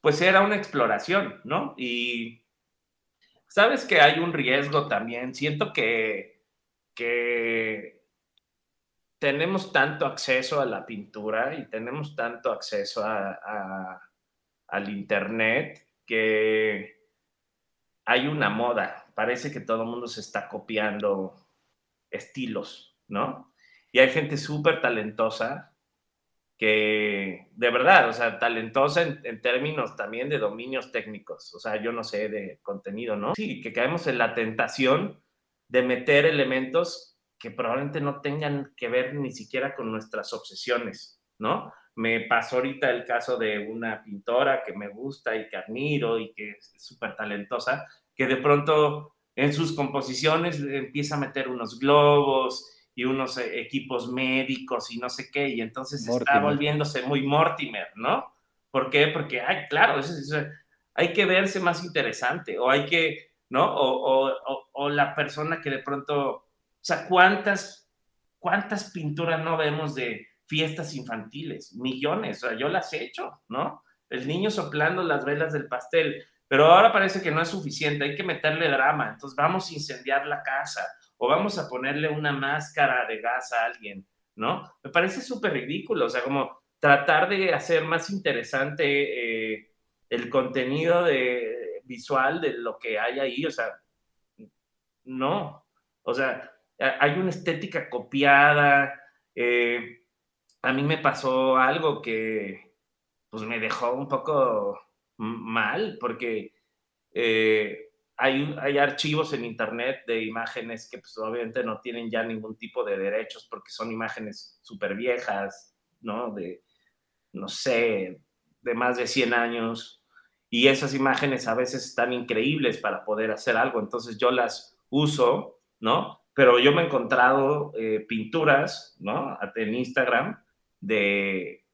pues era una exploración, ¿no? Y sabes que hay un riesgo también. Siento que, que tenemos tanto acceso a la pintura y tenemos tanto acceso al Internet que hay una moda. Parece que todo el mundo se está copiando estilos, ¿no? Y hay gente súper talentosa que de verdad, o sea, talentosa en, términos también de dominios técnicos, o sea, yo no sé de contenido, ¿no? Sí, que caemos en la tentación de meter elementos que probablemente no tengan que ver ni siquiera con nuestras obsesiones, ¿no? Me pasó ahorita el caso de una pintora que me gusta y que admiro y que es súper talentosa, que de pronto en sus composiciones empieza a meter unos globos y unos eh, equipos médicos y no sé qué, y entonces está volviéndose muy Mortimer, ¿no? ¿Por qué? Porque, ay, claro, hay que verse más interesante, o hay que, ¿no? O, o, o, la persona que de pronto, sea, ¿cuántas, cuántas pinturas no vemos de fiestas infantiles? Millones, o sea, yo las he hecho, ¿no? El niño soplando las velas del pastel, pero ahora parece que no es suficiente, hay que meterle drama, entonces vamos a incendiar la casa, o vamos a ponerle una máscara de gas a alguien, ¿no? Me parece súper ridículo, o sea, como tratar de hacer más interesante eh, el contenido de, visual de lo que hay ahí, o sea, no, o sea, hay una estética copiada, eh, a mí me pasó algo que pues me dejó un poco mal, porque eh, hay, archivos en internet de imágenes que pues obviamente no tienen ya ningún tipo de derechos porque son imágenes súper viejas, ¿no? De, no sé, de más de 100 años. Y esas imágenes a veces están increíbles para poder hacer algo. Entonces yo las uso, ¿no? Pero yo me he encontrado eh, pinturas, ¿no? En Instagram de,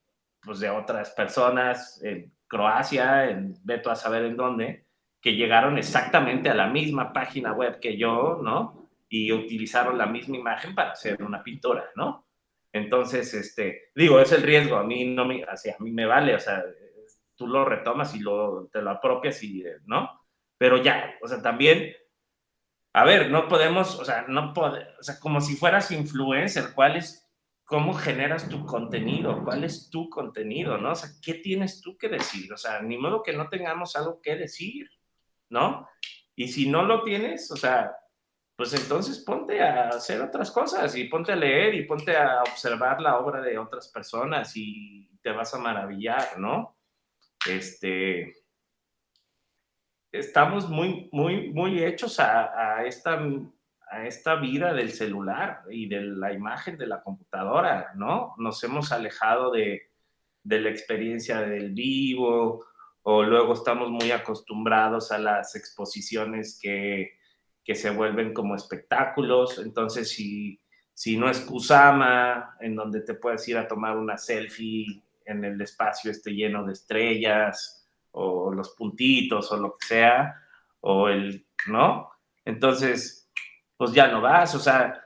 pues de otras personas en Croacia, en Veto a saber en dónde, que llegaron exactamente a la misma página web que yo, ¿no? Y utilizaron la misma imagen para hacer una pintura, ¿no? Entonces, este, digo, es el riesgo, a mí no me, así, a mí me vale, o sea, tú lo retomas y lo, te lo apropias y, ¿no? Pero ya, o sea, también, a ver, no podemos, o sea, no podemos, o sea, como si fueras influencer, ¿cuál es, cómo generas tu contenido? ¿Cuál es tu contenido, no? O sea, ¿qué tienes tú que decir? O sea, ni modo que no tengamos algo que decir. ¿no? Y si no lo tienes, o sea, pues entonces ponte a hacer otras cosas y ponte a leer y ponte a observar la obra de otras personas y te vas a maravillar, ¿no? Este, estamos muy, muy, muy hechos a, esta, a esta vida del celular y de la imagen de la computadora, ¿no? Nos hemos alejado de, de la experiencia del vivo, o luego estamos muy acostumbrados a las exposiciones que, que se vuelven como espectáculos, entonces si, si no es Kusama, en donde te puedes ir a tomar una selfie en el espacio este lleno de estrellas, o los puntitos, o lo que sea, o el, ¿no? Entonces, pues ya no vas, o sea,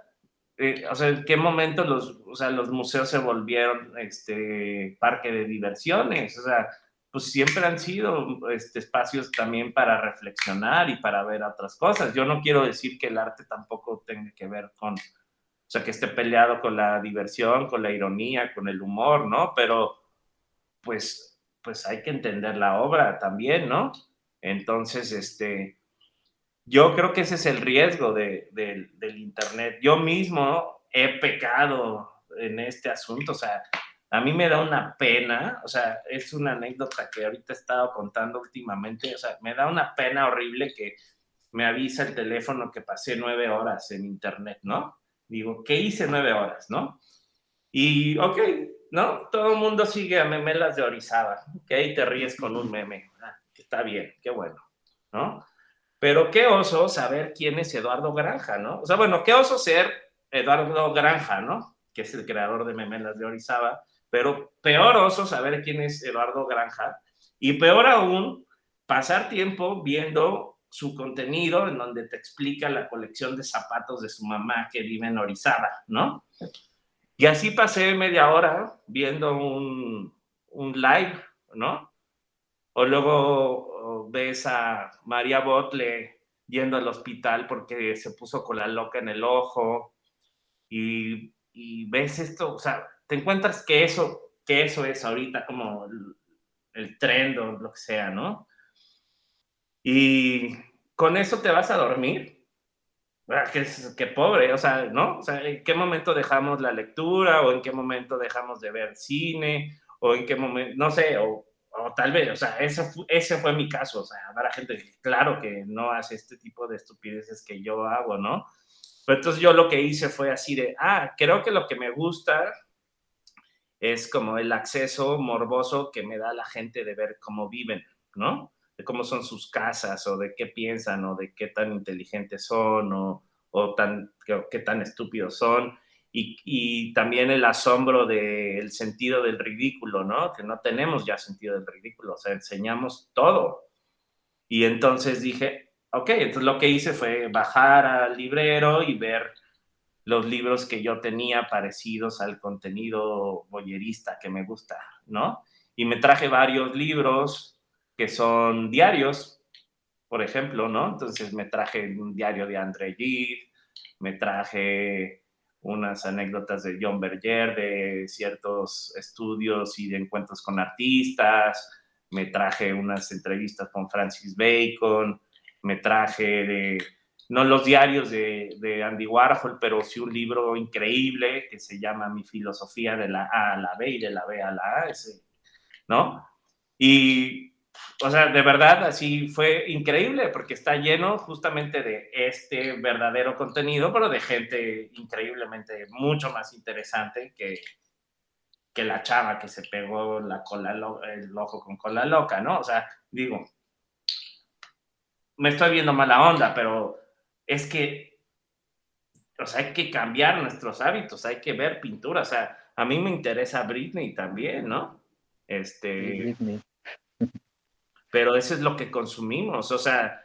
eh, o sea, ¿en qué momento los, o sea, los museos se volvieron este parque de diversiones? O sea, pues siempre han sido este, espacios también para reflexionar y para ver otras cosas. Yo no quiero decir que el arte tampoco tenga que ver con, o sea, que esté peleado con la diversión, con la ironía, con el humor, ¿no? Pero, pues, pues hay que entender la obra también, ¿no? Entonces, este, yo creo que ese es el riesgo de, del Internet. Yo mismo he pecado en este asunto, o sea, a mí me da una pena, o sea, es una anécdota que ahorita he estado contando últimamente, o sea, me da una pena horrible que me avisa el teléfono que pasé nueve horas en Internet, ¿no? Digo, ¿qué hice nueve horas, no? Y, ok, ¿no? Todo el mundo sigue a memelas de Orizaba, que ahí te ríes con un meme, ah, está bien, qué bueno, ¿no? Pero qué oso saber quién es Eduardo Granja, ¿no? O sea, bueno, qué oso ser Eduardo Granja, ¿no? Que es el creador de Memelas de Orizaba, pero peor oso saber quién es Eduardo Granja y peor aún pasar tiempo viendo su contenido en donde te explica la colección de zapatos de su mamá que vive en Orizaba, ¿no? Y así pasé media hora viendo un, un live, ¿no? O luego ves a María Botle yendo al hospital porque se puso con la loca en el ojo y, ves esto, o sea, te encuentras que eso, que eso es ahorita como el, el trend o lo que sea, ¿no? Y con eso te vas a dormir. Ah, qué pobre, o sea, ¿no? O sea, ¿en qué momento dejamos la lectura o en qué momento dejamos de ver cine o en qué momento, no sé, o o tal vez, o sea, ese, ese fue mi caso, o sea, habrá gente que claro que no hace este tipo de estupideces que yo hago, ¿no? Pero entonces yo lo que hice fue así de, ah, creo que lo que me gusta es como el acceso morboso que me da la gente de ver cómo viven, ¿no? De cómo son sus casas o de qué piensan o de qué tan inteligentes son o, o tan, qué tan estúpidos son y, también el asombro del sentido del ridículo, ¿no? Que no tenemos ya sentido del ridículo, o sea, enseñamos todo. Y entonces dije, ok, entonces lo que hice fue bajar al librero y ver los libros que yo tenía parecidos al contenido boyerista que me gusta, ¿no? Y me traje varios libros que son diarios, por ejemplo, ¿no? Entonces me traje un diario de André Gide, me traje unas anécdotas de John Berger, de ciertos estudios y de encuentros con artistas, me traje unas entrevistas con Francis Bacon, me traje de, no los diarios de, Andy Warhol, pero sí un libro increíble que se llama Mi filosofía de la A a la B y de la B a la A, ¿no? Y o sea, de verdad, así fue increíble porque está lleno justamente de este verdadero contenido, pero de gente increíblemente mucho más interesante que, que la chava que se pegó la cola, el ojo con cola loca, ¿no? O sea, digo, me estoy viendo mala onda, pero es que, o sea, hay que cambiar nuestros hábitos, hay que ver pintura, o sea, a mí me interesa Britney también, ¿no? Este pero eso es lo que consumimos, o sea,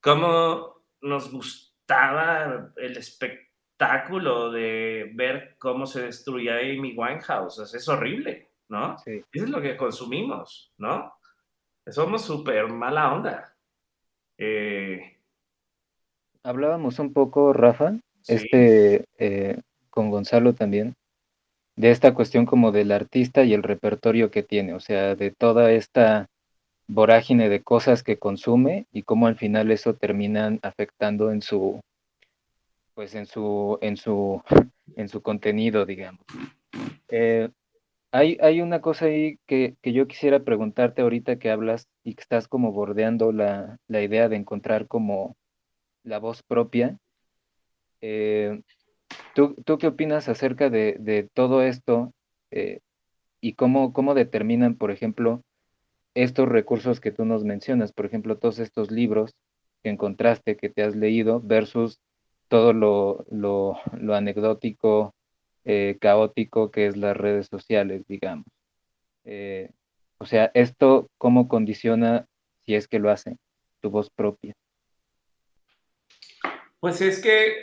cómo nos gustaba el espectáculo de ver cómo se destruía Amy Winehouse, o sea, es horrible, ¿no? Eso es lo que consumimos, ¿no? Somos súper mala onda. Eh, Hablábamos un poco, Rafa, este, eh, con Gonzalo también, de esta cuestión como del artista y el repertorio que tiene, o sea, de toda esta vorágine de cosas que consume y cómo al final eso termina afectando en su pues en su en su en su contenido digamos eh, hay, hay, una cosa ahí que, yo quisiera preguntarte ahorita que hablas y que estás como bordeando la, idea de encontrar como la voz propia. Eh, ¿tú, ¿tú, qué opinas acerca de, todo esto eh, y cómo, cómo determinan, por ejemplo, estos recursos que tú nos mencionas, por ejemplo, todos estos libros que encontraste, que te has leído, versus todo lo, lo, anecdótico, eh, caótico que es las redes sociales, digamos. Eh, o sea, esto cómo condiciona, si es que lo hace, tu voz propia. Pues es que,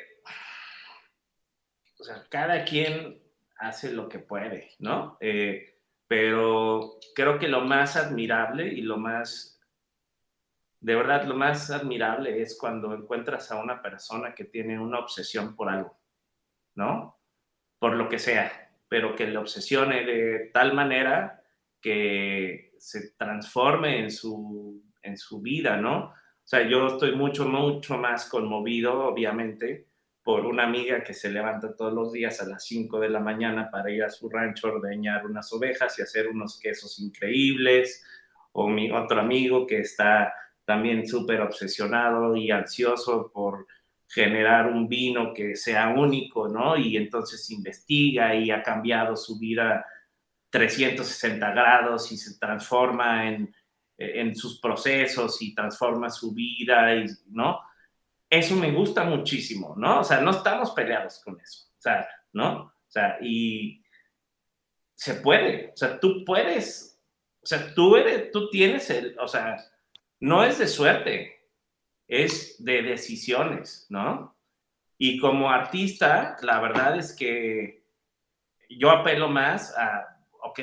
o sea, cada quien hace lo que puede, ¿no? Eh, pero creo que lo más admirable y lo más, de verdad, lo más admirable es cuando encuentras a una persona que tiene una obsesión por algo, ¿no? Por lo que sea, pero que le obsesione de tal manera que se transforme en su, en su vida, ¿no? O sea, yo estoy mucho, mucho más conmovido, obviamente, por una amiga que se levanta todos los días a las 5 de la mañana para ir a su rancho a ordeñar unas ovejas y hacer unos quesos increíbles, o mi otro amigo que está también súper obsesionado y ansioso por generar un vino que sea único, ¿no? Y entonces investiga y ha cambiado su vida 360 grados y se transforma en, en sus procesos y transforma su vida, y, ¿no? Eso me gusta muchísimo, ¿no? O sea, no estamos peleados con eso, ¿no? O sea, y se puede, o sea, tú puedes, o sea, tú eres, tú tienes el, o sea, no es de suerte, es de decisiones, ¿no? Y como artista, la verdad es que yo apelo más a, ok,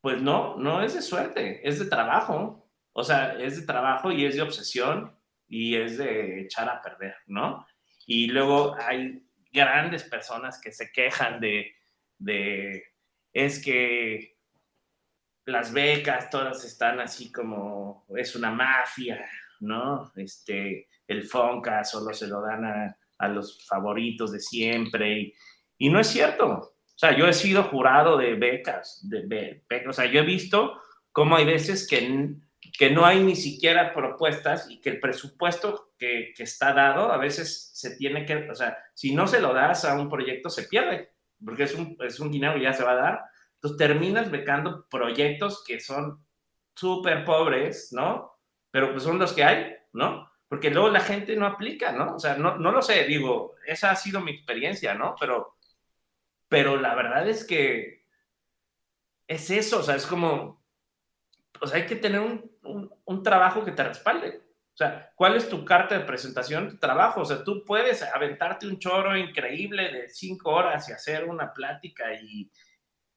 pues no, no es de suerte, es de trabajo, o sea, es de trabajo y es de obsesión y es de echar a perder, ¿no? Y luego hay grandes personas que se quejan de, de es que las becas todas están así como es una mafia, ¿no? Este, el Fonca solo se lo dan a, a los favoritos de siempre y, y, no es cierto. O sea, yo he sido jurado de becas, de, becas, o sea, yo he visto cómo hay veces que que no hay ni siquiera propuestas y que el presupuesto que, que, está dado a veces se tiene que, o sea, si no se lo das a un proyecto se pierde, porque es un, es un dinero que ya se va a dar. Entonces terminas becando proyectos que son súper pobres, ¿no? Pero pues son los que hay, ¿no? Porque luego la gente no aplica, ¿no? O sea, no, no lo sé, digo, esa ha sido mi experiencia, ¿no? Pero, pero la verdad es que es eso, o sea, es como, sea, hay que tener un, un, un, trabajo que te respalde. O sea, ¿cuál es tu carta de presentación? Tu trabajo. O sea, tú puedes aventarte un choro increíble de cinco horas y hacer una plática y,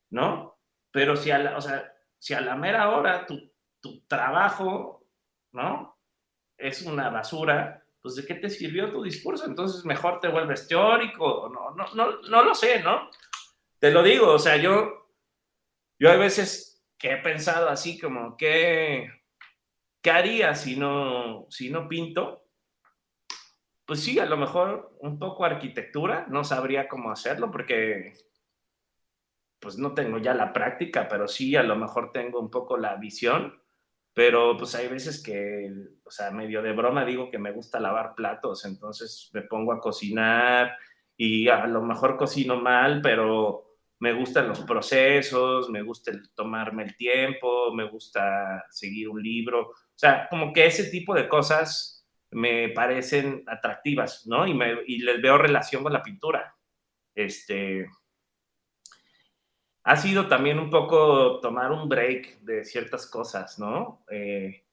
¿no? Pero si a la, o sea, si a la mera hora tu, tu trabajo, ¿no? Es una basura, pues ¿de qué te sirvió tu discurso? Entonces mejor te vuelves teórico. No, no, no, no lo sé, ¿no? Te lo digo, o sea, yo, yo a veces que he pensado así como, ¿qué, qué haría si no, si no pinto? Pues sí, a lo mejor un poco arquitectura, no sabría cómo hacerlo porque pues no tengo ya la práctica, pero sí, a lo mejor tengo un poco la visión, pero pues hay veces que, o sea, medio de broma digo que me gusta lavar platos, entonces me pongo a cocinar y a lo mejor cocino mal, pero me gustan los procesos, me gusta tomarme el tiempo, me gusta seguir un libro. O sea, como que ese tipo de cosas me parecen atractivas, ¿no? Y, me, y les veo relación con la pintura. Este, ha sido también un poco tomar un break de ciertas cosas, ¿no? Eh,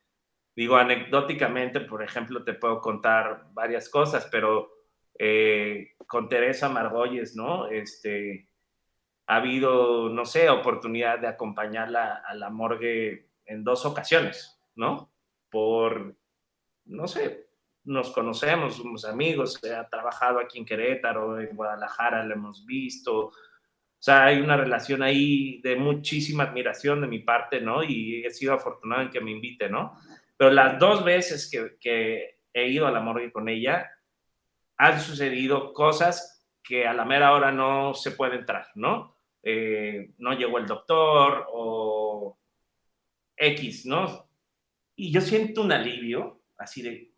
digo, anecdóticamente, por ejemplo, te puedo contar varias cosas, pero eh, con Teresa Margolles, ¿no? Este, ha habido, no sé, oportunidad de acompañarla a la morgue en dos ocasiones, ¿no? Por, no sé, nos conocemos, somos amigos, ha trabajado aquí en Querétaro, en Guadalajara, la hemos visto. O sea, hay una relación ahí de muchísima admiración de mi parte, ¿no? Y he sido afortunado en que me invite, ¿no? Pero las dos veces que, que he ido a la morgue con ella, han sucedido cosas que a la mera hora no se puede entrar, ¿no? Eh, no llegó el doctor o X, ¿no? Y yo siento un alivio, así de,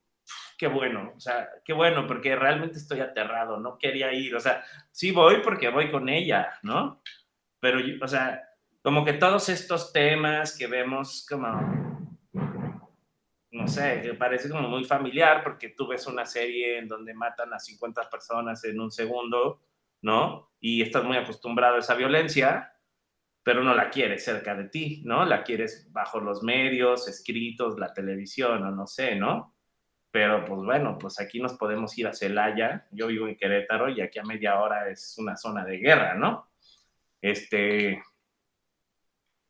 qué bueno, o sea, qué bueno, porque realmente estoy aterrado, no quería ir, o sea, sí voy porque voy con ella, ¿no? Pero, o sea, como que todos estos temas que vemos como, no sé, que parece como muy familiar, porque tú ves una serie en donde matan a 50 personas en un segundo, ¿no? Y estás muy acostumbrado a esa violencia, pero no la quieres cerca de ti, ¿no? La quieres bajo los medios, escritos, la televisión, o no sé, ¿no? pero pues bueno, pues aquí nos podemos ir a Celaya, yo vivo en Querétaro y aquí a media hora es una zona de guerra, ¿no? Este,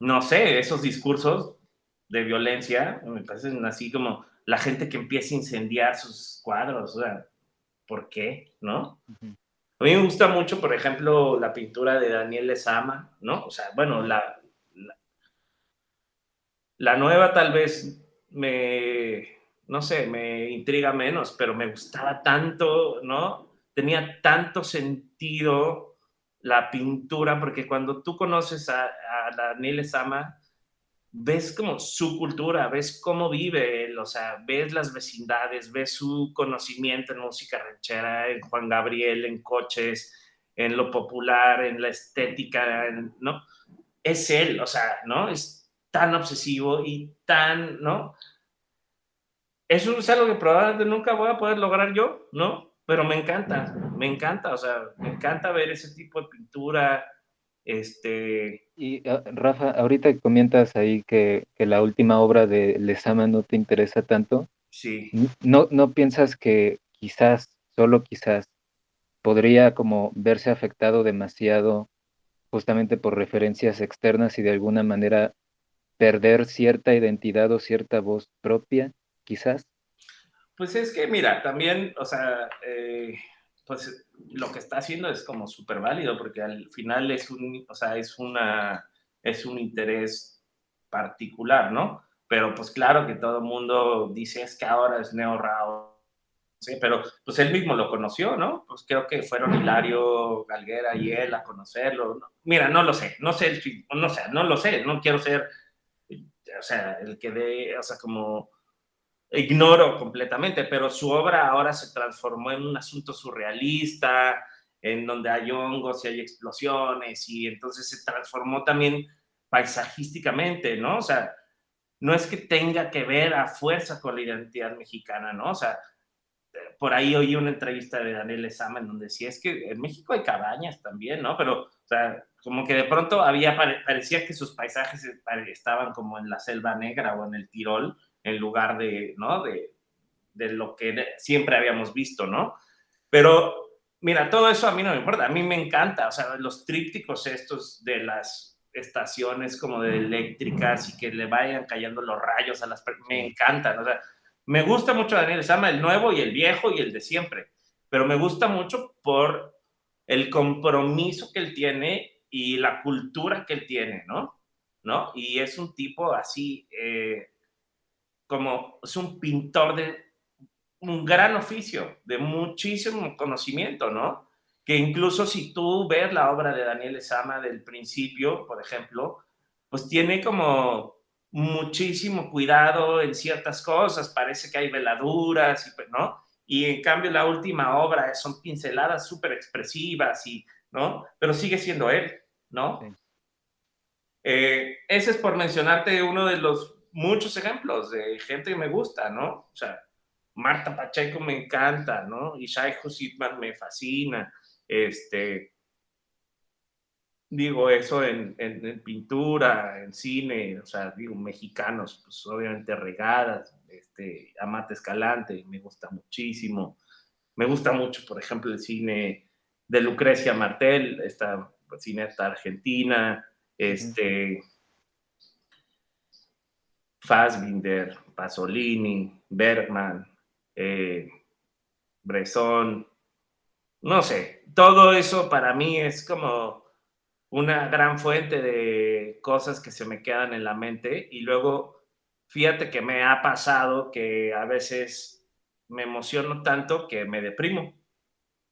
no sé, esos discursos de violencia me parecen así como la gente que empieza a incendiar sus cuadros, o sea, ¿por qué? ¿No? A mí me gusta mucho, por ejemplo, la pintura de Daniel Lezama, ¿no? O sea, bueno, la, la, nueva tal vez me, no sé, me intriga menos, pero me gustaba tanto, ¿no? Tenía tanto sentido la pintura, porque cuando tú conoces a, Daniel Sama, ves como su cultura, ves cómo vive él, o sea, ves las vecindades, ves su conocimiento en música ranchera, en Juan Gabriel, en coches, en lo popular, en la estética, ¿no? Es él, o sea, ¿no? Es tan obsesivo y tan, ¿no? eso es algo que probablemente nunca voy a poder lograr yo, ¿no? Pero me encanta, me encanta, o sea, me encanta ver ese tipo de pintura, este... Y uh, Rafa, ahorita comentas ahí que, que, la última obra de Lesama no te interesa tanto. Sí. ¿No, ¿No piensas que quizás, solo quizás, podría como verse afectado demasiado justamente por referencias externas y de alguna manera perder cierta identidad o cierta voz propia? quizás? Pues es que, mira, también, o sea, eh, pues lo que está haciendo es como súper válido, porque al final es un, o sea, es una, es un interés particular, ¿no? Pero pues claro que todo el mundo dice es que ahora es Neo Rao, sí, pero pues él mismo lo conoció, ¿no? Pues creo que fueron Hilario Galguera y él a conocerlo. Mira, no lo sé, no sé, no sé, no lo sé, no quiero ser, o sea, el que dé, o sea, como ignoro completamente, pero su obra ahora se transformó en un asunto surrealista, en donde hay hongos y hay explosiones, y entonces se transformó también paisajísticamente, ¿no? O sea, no es que tenga que ver a fuerza con la identidad mexicana, ¿no? O sea, por ahí oí una entrevista de Daniel Esama en donde decía, es que en México hay cabañas también, ¿no? Pero, o sea, como que de pronto había, parecía que sus paisajes estaban como en la selva negra o en el Tirol, en lugar de, ¿no? De, de lo que siempre habíamos visto, ¿no? Pero mira, todo eso a mí no me importa, a mí me encanta, o sea, los trípticos estos de las estaciones como de eléctricas y que le vayan cayendo los rayos a las me encantan, o sea, me gusta mucho Daniel Sama, el nuevo y el viejo y el de siempre, pero me gusta mucho por el compromiso que él tiene y la cultura que él tiene, ¿no? ¿No? Y es un tipo así, eh, como es un pintor de un gran oficio, de muchísimo conocimiento, ¿no? Que incluso si tú ves la obra de Daniel Esama del principio, por ejemplo, pues tiene como muchísimo cuidado en ciertas cosas, parece que hay veladuras, y, ¿no? Y en cambio la última obra son pinceladas súper expresivas, y, ¿no? Pero sigue siendo él, ¿no? Sí. Eh, ese es por mencionarte uno de los muchos ejemplos de gente que me gusta, ¿no? O sea, Marta Pacheco me encanta, ¿no? Ishai Husitman me fascina. Este, digo eso en, en, en, pintura, en cine, o sea, digo, mexicanos, pues obviamente regadas, este, Amate Escalante, me gusta muchísimo. Me gusta mucho, por ejemplo, el cine de Lucrecia Martel, esta cineasta argentina, este, Fassbinder, Pasolini, Bergman, eh, Bresson, no sé, todo eso para mí es como una gran fuente de cosas que se me quedan en la mente. Y luego fíjate que me ha pasado que a veces me emociono tanto que me deprimo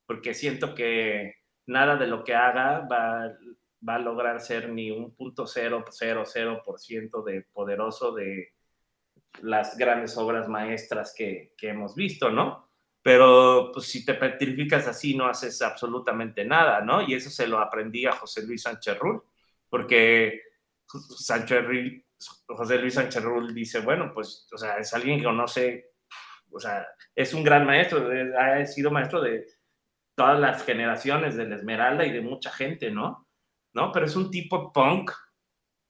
porque siento que nada de lo que haga va, va a lograr ser ni un punto cero, cero, cero por ciento de poderoso de las grandes obras maestras que, que, hemos visto, ¿no? Pero pues si te petrificas así no haces absolutamente nada, ¿no? Y eso se lo aprendí a José Luis Sánchez Rull, porque Sánchez José Luis Sánchez Rull dice, bueno, pues, o sea, es alguien que conoce, o sea, es un gran maestro, ha sido maestro de todas las generaciones de la Esmeralda y de mucha gente, ¿no? ¿No? Pero es un tipo punk,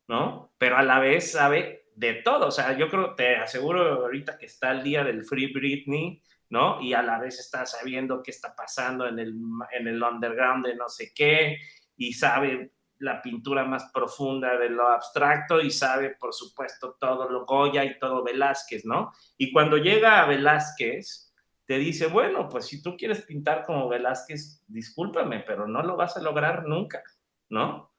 ¿no? Pero a la vez sabe de todo. O sea, yo creo, te aseguro ahorita que está el día del Free Britney, ¿no? Y a la vez está sabiendo qué está pasando en el, en el underground de no sé qué, y sabe la pintura más profunda de lo abstracto y sabe, por supuesto, todo lo Goya y todo Velázquez, ¿no? Y cuando llega a Velázquez, te dice, bueno, pues si tú quieres pintar como Velázquez, discúlpame, pero no lo vas a lograr nunca, ¿no?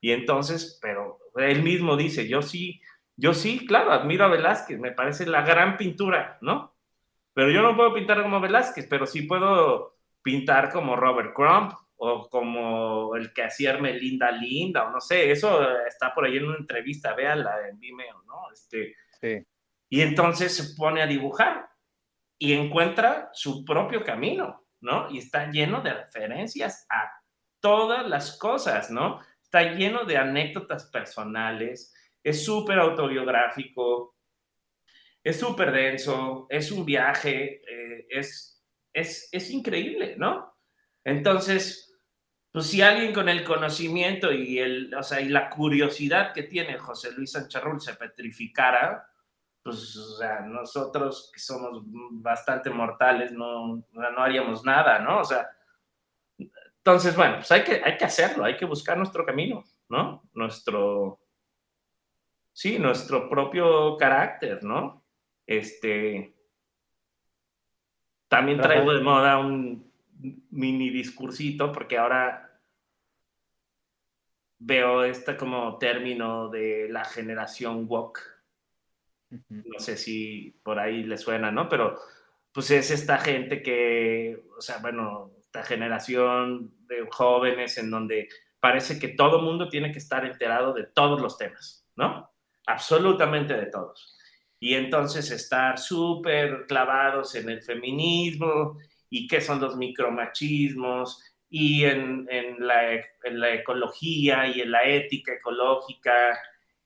Y entonces, pero él mismo dice, yo sí, yo sí, claro, admiro a Velázquez, me parece la gran pintura, ¿no? Pero yo no puedo pintar como Velázquez, pero sí puedo pintar como Robert Crumb o como el que hacía Linda Linda, o no sé, eso está por ahí en una entrevista, véanla en Vimeo, ¿no? Este, sí. Y entonces se pone a dibujar y encuentra su propio camino, ¿no? Y está lleno de referencias a todas las cosas, ¿no? Está lleno de anécdotas personales, es súper autobiográfico, es súper denso, es un viaje, eh, es, es, es increíble, ¿no? Entonces, pues si alguien con el conocimiento y, el, o sea, y la curiosidad que tiene José Luis Sancharrul se petrificara, pues o sea, nosotros que somos bastante mortales no, no haríamos nada, ¿no? O sea, entonces, bueno, pues hay que, hay que hacerlo, hay que buscar nuestro camino, ¿no? Nuestro, sí, nuestro propio carácter, ¿no? Este, también traigo de moda un mini discursito porque ahora veo este como término de la generación woke. No sé si por ahí le suena, ¿no? Pero pues es esta gente que, o sea, bueno, esta generación de jóvenes en donde parece que todo mundo tiene que estar enterado de todos los temas, ¿no? absolutamente de todos. Y entonces estar súper clavados en el feminismo y qué son los micromachismos y en, en, la, en la ecología y en la ética ecológica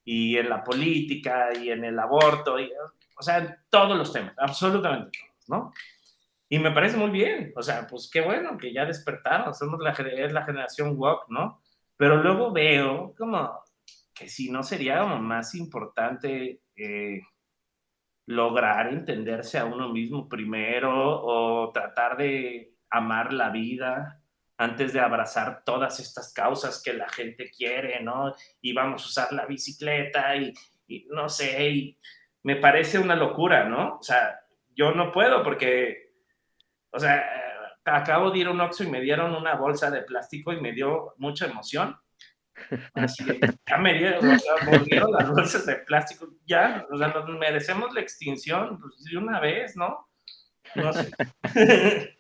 y en la política y en el aborto, y, o sea, en todos los temas, absolutamente todos, ¿no? Y me parece muy bien, o sea, pues qué bueno que ya despertaron, somos la, es la generación woke, ¿no? Pero luego veo como que si no sería más importante eh, lograr entenderse a uno mismo primero o tratar de amar la vida antes de abrazar todas estas causas que la gente quiere, ¿no? Y vamos a usar la bicicleta y, no sé, y me parece una locura, ¿no? O sea, yo no puedo porque, o sea, acabo de ir a un Oxxo y me dieron una bolsa de plástico y me dio mucha emoción Así que ya me dieron, volvieron las bolsas de plástico, ya, o sea, nos merecemos la extinción pues, de una vez, ¿no? No sé. *laughs*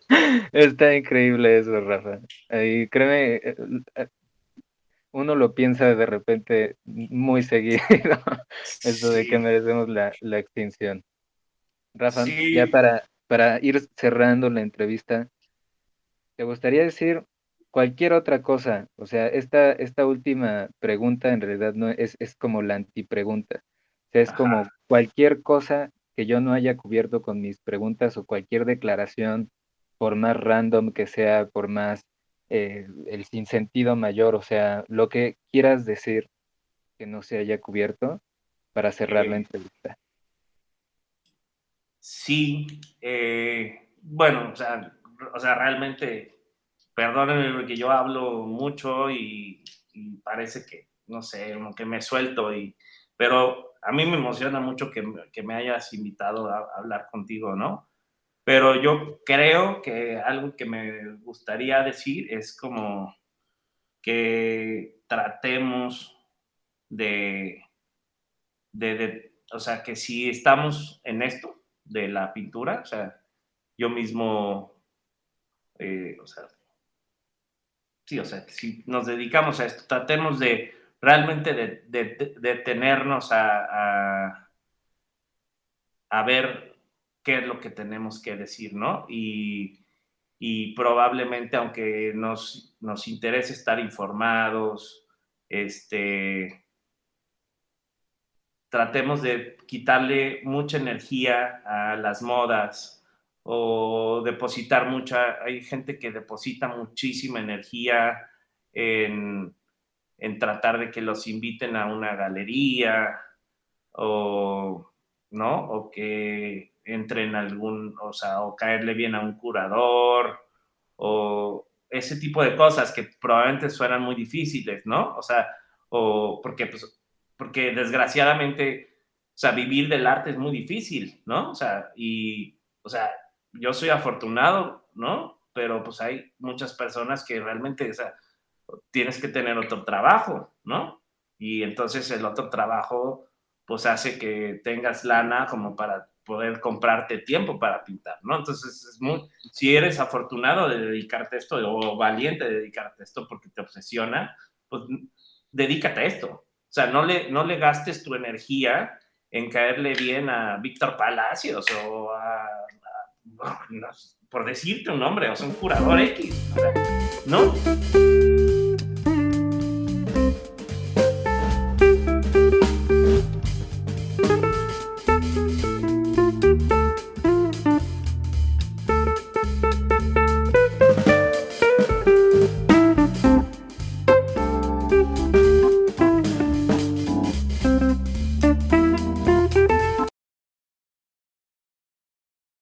Está increíble eso, Rafa. Y créeme, eh, eh, uno lo piensa de repente muy seguido, *laughs* eso de que merecemos la, la extinción. Rafa, ya para, para ir cerrando la entrevista, ¿te gustaría decir cualquier otra cosa, o sea, esta, esta última pregunta en realidad no es, es como la antipregunta. O sea, es como cualquier cosa que yo no haya cubierto con mis preguntas o cualquier declaración, por más random que sea, por más eh, el sinsentido mayor, o sea, lo que quieras decir que no se haya cubierto para cerrar la entrevista. Sí, eh, bueno, o sea, o sea, realmente perdónenme porque yo hablo mucho y, parece que, no sé, como que me suelto, y, pero a mí me emociona mucho que, que me hayas invitado a, hablar contigo, ¿no? Pero yo creo que algo que me gustaría decir es como que tratemos de, de, de, o sea, que si estamos en esto de la pintura, o sea, yo mismo, eh, o sea, sí, o sea, si nos dedicamos a esto, tratemos de realmente de, detenernos a, a, ver qué es lo que tenemos que decir, ¿no? Y, probablemente, aunque nos, nos interese estar informados, este, tratemos de quitarle mucha energía a las modas, o depositar mucha, hay gente que deposita muchísima energía en, tratar de que los inviten a una galería o, ¿no? O que entre en algún, o sea, o caerle bien a un curador, o ese tipo de cosas que probablemente suenan muy difíciles, ¿no? O sea, o porque, pues, porque desgraciadamente, o sea, vivir del arte es muy difícil, ¿no? O sea, y, o sea, yo soy afortunado, ¿no? Pero pues hay muchas personas que realmente, o sea, tienes que tener otro trabajo, ¿no? Y entonces el otro trabajo, pues hace que tengas lana como para poder comprarte tiempo para pintar, ¿no? Entonces, es muy, si eres afortunado de dedicarte a esto o valiente de dedicarte a esto porque te obsesiona, pues dedícate a esto. O sea, no le, no le gastes tu energía en caerle bien a Víctor Palacios o a, por decirte un nombre, o sea, un curador X, ¿no?